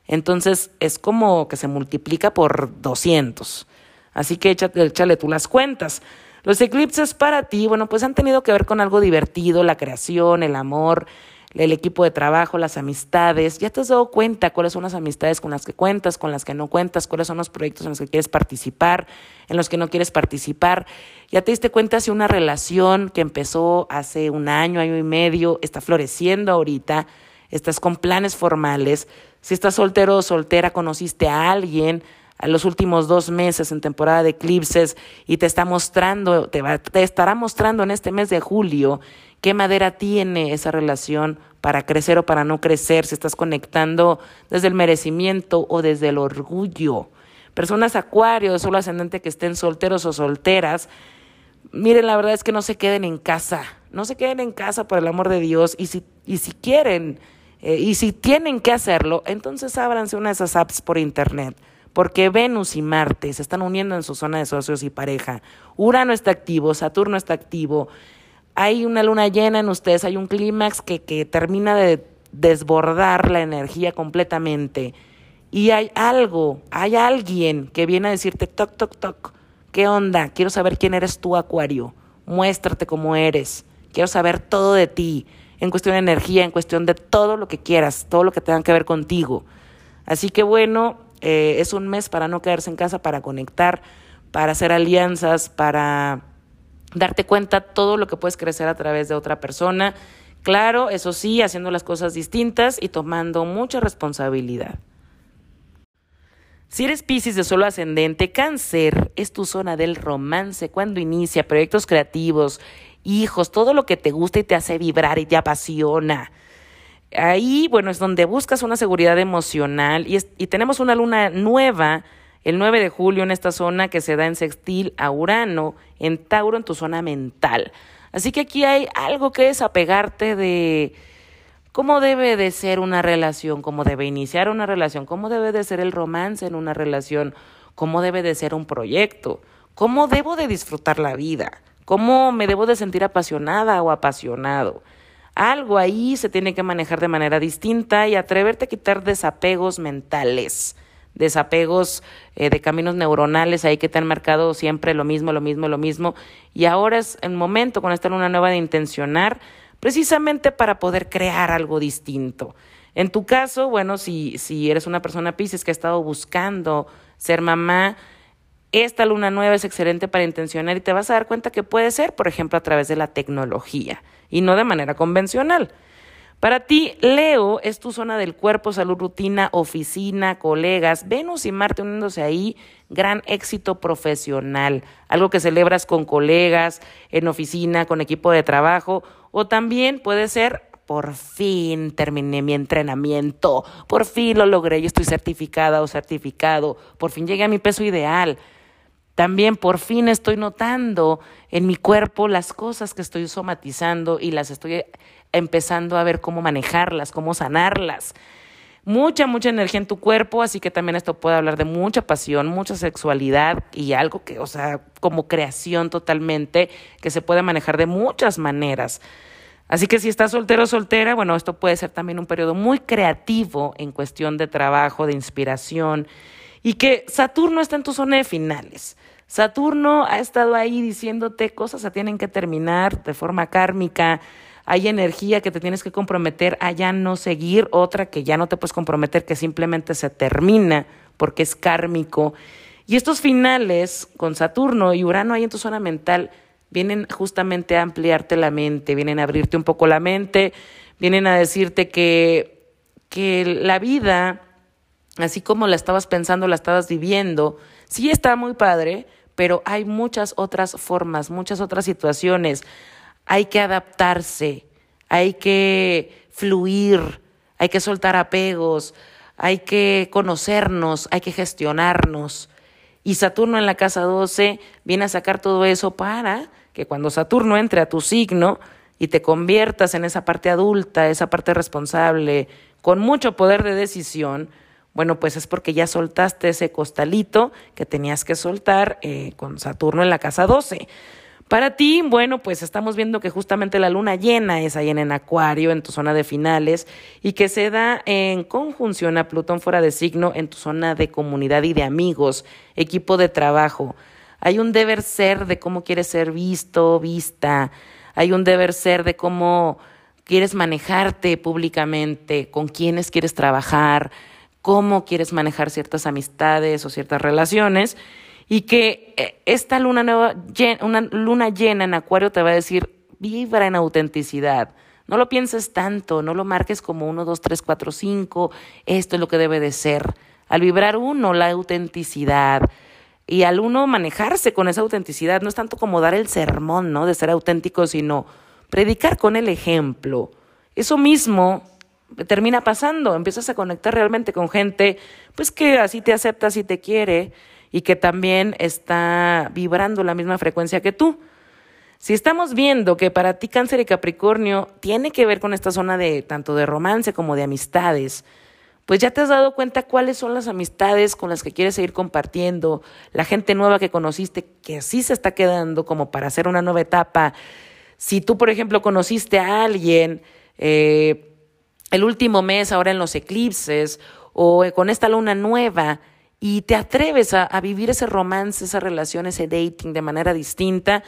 entonces es como que se multiplica por 200. Así que échale, échale tú las cuentas. Los eclipses para ti, bueno, pues han tenido que ver con algo divertido, la creación, el amor, el equipo de trabajo, las amistades. ¿Ya te has dado cuenta cuáles son las amistades con las que cuentas, con las que no cuentas? ¿Cuáles son los proyectos en los que quieres participar, en los que no quieres participar? ¿Ya te diste cuenta si una relación que empezó hace un año, año y medio, está floreciendo ahorita? ¿Estás con planes formales? Si estás soltero o soltera, conociste a alguien, a los últimos dos meses en temporada de eclipses y te está mostrando, te, te estará mostrando en este mes de julio qué madera tiene esa relación para crecer o para no crecer, si estás conectando desde el merecimiento o desde el orgullo. Personas acuarios, solo ascendente que estén solteros o solteras, miren, la verdad es que no se queden en casa, no se queden en casa por el amor de Dios y si, y si quieren eh, y si tienen que hacerlo, entonces ábranse una de esas apps por internet porque Venus y Marte se están uniendo en su zona de socios y pareja. Urano está activo, Saturno está activo. Hay una luna llena en ustedes, hay un clímax que, que termina de desbordar la energía completamente. Y hay algo, hay alguien que viene a decirte, toc, toc, toc, ¿qué onda? Quiero saber quién eres tú, Acuario. Muéstrate cómo eres. Quiero saber todo de ti, en cuestión de energía, en cuestión de todo lo que quieras, todo lo que tenga que ver contigo. Así que bueno, eh, es un mes para no quedarse en casa, para conectar, para hacer alianzas, para darte cuenta todo lo que puedes crecer a través de otra persona. Claro, eso sí, haciendo las cosas distintas y tomando mucha responsabilidad. Si eres Pisces de solo ascendente, cáncer es tu zona del romance, cuando inicia proyectos creativos, hijos, todo lo que te gusta y te hace vibrar y te apasiona. Ahí, bueno, es donde buscas una seguridad emocional y, y tenemos una luna nueva el 9 de julio en esta zona que se da en sextil a Urano, en Tauro, en tu zona mental. Así que aquí hay algo que es apegarte de cómo debe de ser una relación, cómo debe iniciar una relación, cómo debe de ser el romance en una relación, cómo debe de ser un proyecto, cómo debo de disfrutar la vida, cómo me debo de sentir apasionada o apasionado. Algo ahí se tiene que manejar de manera distinta y atreverte a quitar desapegos mentales, desapegos eh, de caminos neuronales ahí que te han marcado siempre lo mismo, lo mismo, lo mismo. Y ahora es el momento con esta luna nueva de intencionar precisamente para poder crear algo distinto. En tu caso, bueno, si, si eres una persona Pisces que ha estado buscando ser mamá, esta luna nueva es excelente para intencionar y te vas a dar cuenta que puede ser, por ejemplo, a través de la tecnología y no de manera convencional. Para ti, Leo es tu zona del cuerpo, salud, rutina, oficina, colegas, Venus y Marte uniéndose ahí, gran éxito profesional, algo que celebras con colegas, en oficina, con equipo de trabajo, o también puede ser, por fin terminé mi entrenamiento, por fin lo logré y estoy certificada o certificado, por fin llegué a mi peso ideal. También por fin estoy notando en mi cuerpo las cosas que estoy somatizando y las estoy empezando a ver cómo manejarlas, cómo sanarlas. Mucha, mucha energía en tu cuerpo, así que también esto puede hablar de mucha pasión, mucha sexualidad y algo que, o sea, como creación totalmente, que se puede manejar de muchas maneras. Así que si estás soltero o soltera, bueno, esto puede ser también un periodo muy creativo en cuestión de trabajo, de inspiración y que Saturno está en tu zona de finales. Saturno ha estado ahí diciéndote cosas se tienen que terminar de forma kármica, hay energía que te tienes que comprometer a ya no seguir, otra que ya no te puedes comprometer, que simplemente se termina porque es kármico. Y estos finales con Saturno y Urano ahí en tu zona mental vienen justamente a ampliarte la mente, vienen a abrirte un poco la mente, vienen a decirte que, que la vida así como la estabas pensando, la estabas viviendo, sí está muy padre, pero hay muchas otras formas, muchas otras situaciones. Hay que adaptarse, hay que fluir, hay que soltar apegos, hay que conocernos, hay que gestionarnos. Y Saturno en la casa 12 viene a sacar todo eso para que cuando Saturno entre a tu signo y te conviertas en esa parte adulta, esa parte responsable, con mucho poder de decisión, bueno, pues es porque ya soltaste ese costalito que tenías que soltar eh, con Saturno en la casa 12. Para ti, bueno, pues estamos viendo que justamente la luna llena es ahí en Acuario, en tu zona de finales, y que se da en conjunción a Plutón fuera de signo en tu zona de comunidad y de amigos, equipo de trabajo. Hay un deber ser de cómo quieres ser visto, vista. Hay un deber ser de cómo quieres manejarte públicamente, con quiénes quieres trabajar cómo quieres manejar ciertas amistades o ciertas relaciones y que eh, esta luna nueva, una luna llena en Acuario te va a decir, vibra en autenticidad. No lo pienses tanto, no lo marques como uno, dos, tres, cuatro, cinco, esto es lo que debe de ser. Al vibrar uno, la autenticidad, y al uno manejarse con esa autenticidad, no es tanto como dar el sermón, ¿no? De ser auténtico, sino predicar con el ejemplo. Eso mismo termina pasando, empiezas a conectar realmente con gente, pues que así te acepta, así te quiere y que también está vibrando la misma frecuencia que tú. Si estamos viendo que para ti cáncer y Capricornio tiene que ver con esta zona de tanto de romance como de amistades, pues ya te has dado cuenta cuáles son las amistades con las que quieres seguir compartiendo, la gente nueva que conociste que sí se está quedando como para hacer una nueva etapa. Si tú, por ejemplo, conociste a alguien eh, el último mes, ahora en los eclipses, o con esta luna nueva, y te atreves a, vivir ese romance, esa relación, ese dating de manera distinta,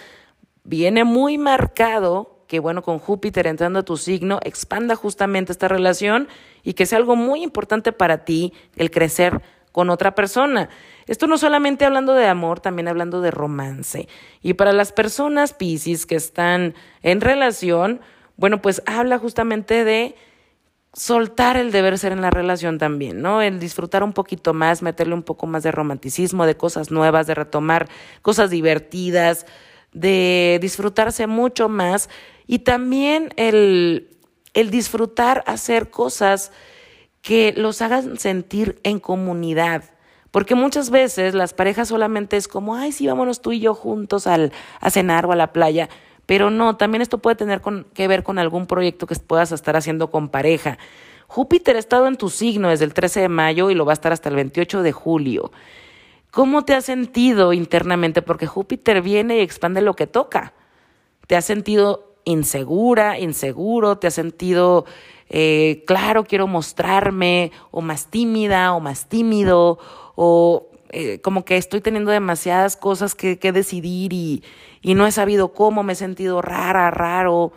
viene muy marcado que bueno, con Júpiter entrando a tu signo, expanda justamente esta relación y que sea algo muy importante para ti el crecer con otra persona. Esto no solamente hablando de amor, también hablando de romance. Y para las personas Pisces que están en relación, bueno, pues habla justamente de soltar el deber ser en la relación también, ¿no? El disfrutar un poquito más, meterle un poco más de romanticismo, de cosas nuevas, de retomar cosas divertidas, de disfrutarse mucho más y también el, el disfrutar hacer cosas que los hagan sentir en comunidad. Porque muchas veces las parejas solamente es como, ay, sí, vámonos tú y yo juntos al, a cenar o a la playa. Pero no, también esto puede tener que ver con algún proyecto que puedas estar haciendo con pareja. Júpiter ha estado en tu signo desde el 13 de mayo y lo va a estar hasta el 28 de julio. ¿Cómo te has sentido internamente? Porque Júpiter viene y expande lo que toca. ¿Te has sentido insegura, inseguro? ¿Te has sentido, eh, claro, quiero mostrarme, o más tímida, o más tímido, o eh, como que estoy teniendo demasiadas cosas que, que decidir y, y no he sabido cómo, me he sentido rara, raro?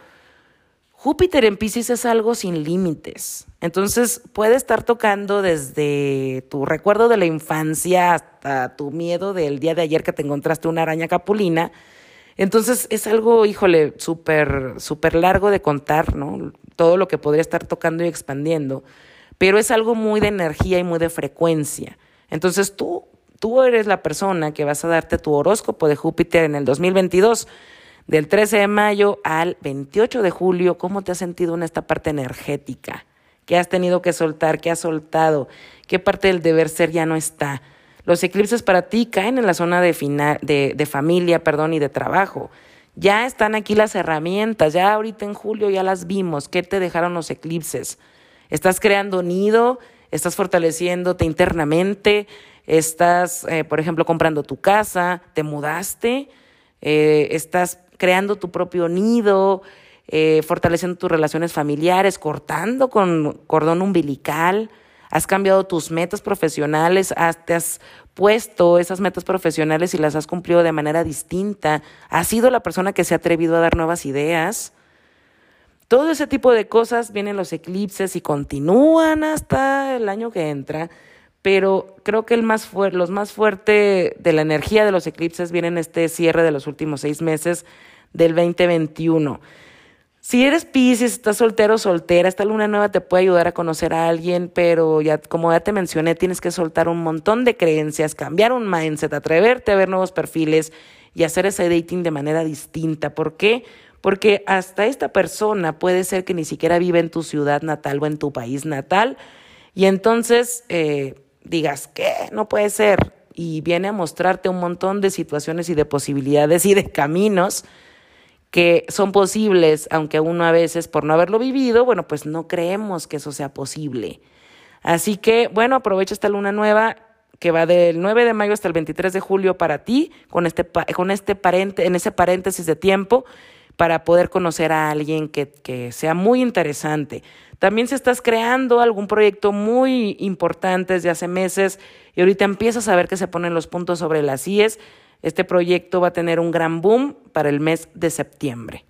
Júpiter en Pisces es algo sin límites. Entonces puede estar tocando desde tu recuerdo de la infancia hasta tu miedo del día de ayer que te encontraste una araña capulina. Entonces es algo, híjole, súper, súper largo de contar, ¿no? Todo lo que podría estar tocando y expandiendo. Pero es algo muy de energía y muy de frecuencia. Entonces tú, tú eres la persona que vas a darte tu horóscopo de Júpiter en el 2022 del 13 de mayo al 28 de julio, ¿cómo te has sentido en esta parte energética? ¿Qué has tenido que soltar? ¿Qué has soltado? ¿Qué parte del deber ser ya no está? Los eclipses para ti caen en la zona de, de, de familia perdón, y de trabajo. Ya están aquí las herramientas, ya ahorita en julio ya las vimos. ¿Qué te dejaron los eclipses? Estás creando nido, estás fortaleciéndote internamente, estás, eh, por ejemplo, comprando tu casa, te mudaste, eh, estás creando tu propio nido, eh, fortaleciendo tus relaciones familiares, cortando con cordón umbilical, has cambiado tus metas profesionales, te has puesto esas metas profesionales y las has cumplido de manera distinta, has sido la persona que se ha atrevido a dar nuevas ideas. Todo ese tipo de cosas vienen los eclipses y continúan hasta el año que entra, pero creo que el más los más fuerte de la energía de los eclipses vienen este cierre de los últimos seis meses del 2021. Si eres Pisces, estás soltero o soltera, esta luna nueva te puede ayudar a conocer a alguien, pero ya, como ya te mencioné, tienes que soltar un montón de creencias, cambiar un mindset, atreverte a ver nuevos perfiles y hacer ese dating de manera distinta. ¿Por qué? Porque hasta esta persona puede ser que ni siquiera vive en tu ciudad natal o en tu país natal, y entonces eh, digas, ¿qué? No puede ser. Y viene a mostrarte un montón de situaciones y de posibilidades y de caminos que son posibles, aunque uno a veces por no haberlo vivido, bueno, pues no creemos que eso sea posible. Así que, bueno, aprovecha esta luna nueva que va del 9 de mayo hasta el 23 de julio para ti, con este, con este parente, en ese paréntesis de tiempo, para poder conocer a alguien que, que sea muy interesante. También si estás creando algún proyecto muy importante desde hace meses y ahorita empiezas a ver que se ponen los puntos sobre las IES, este proyecto va a tener un gran boom para el mes de septiembre.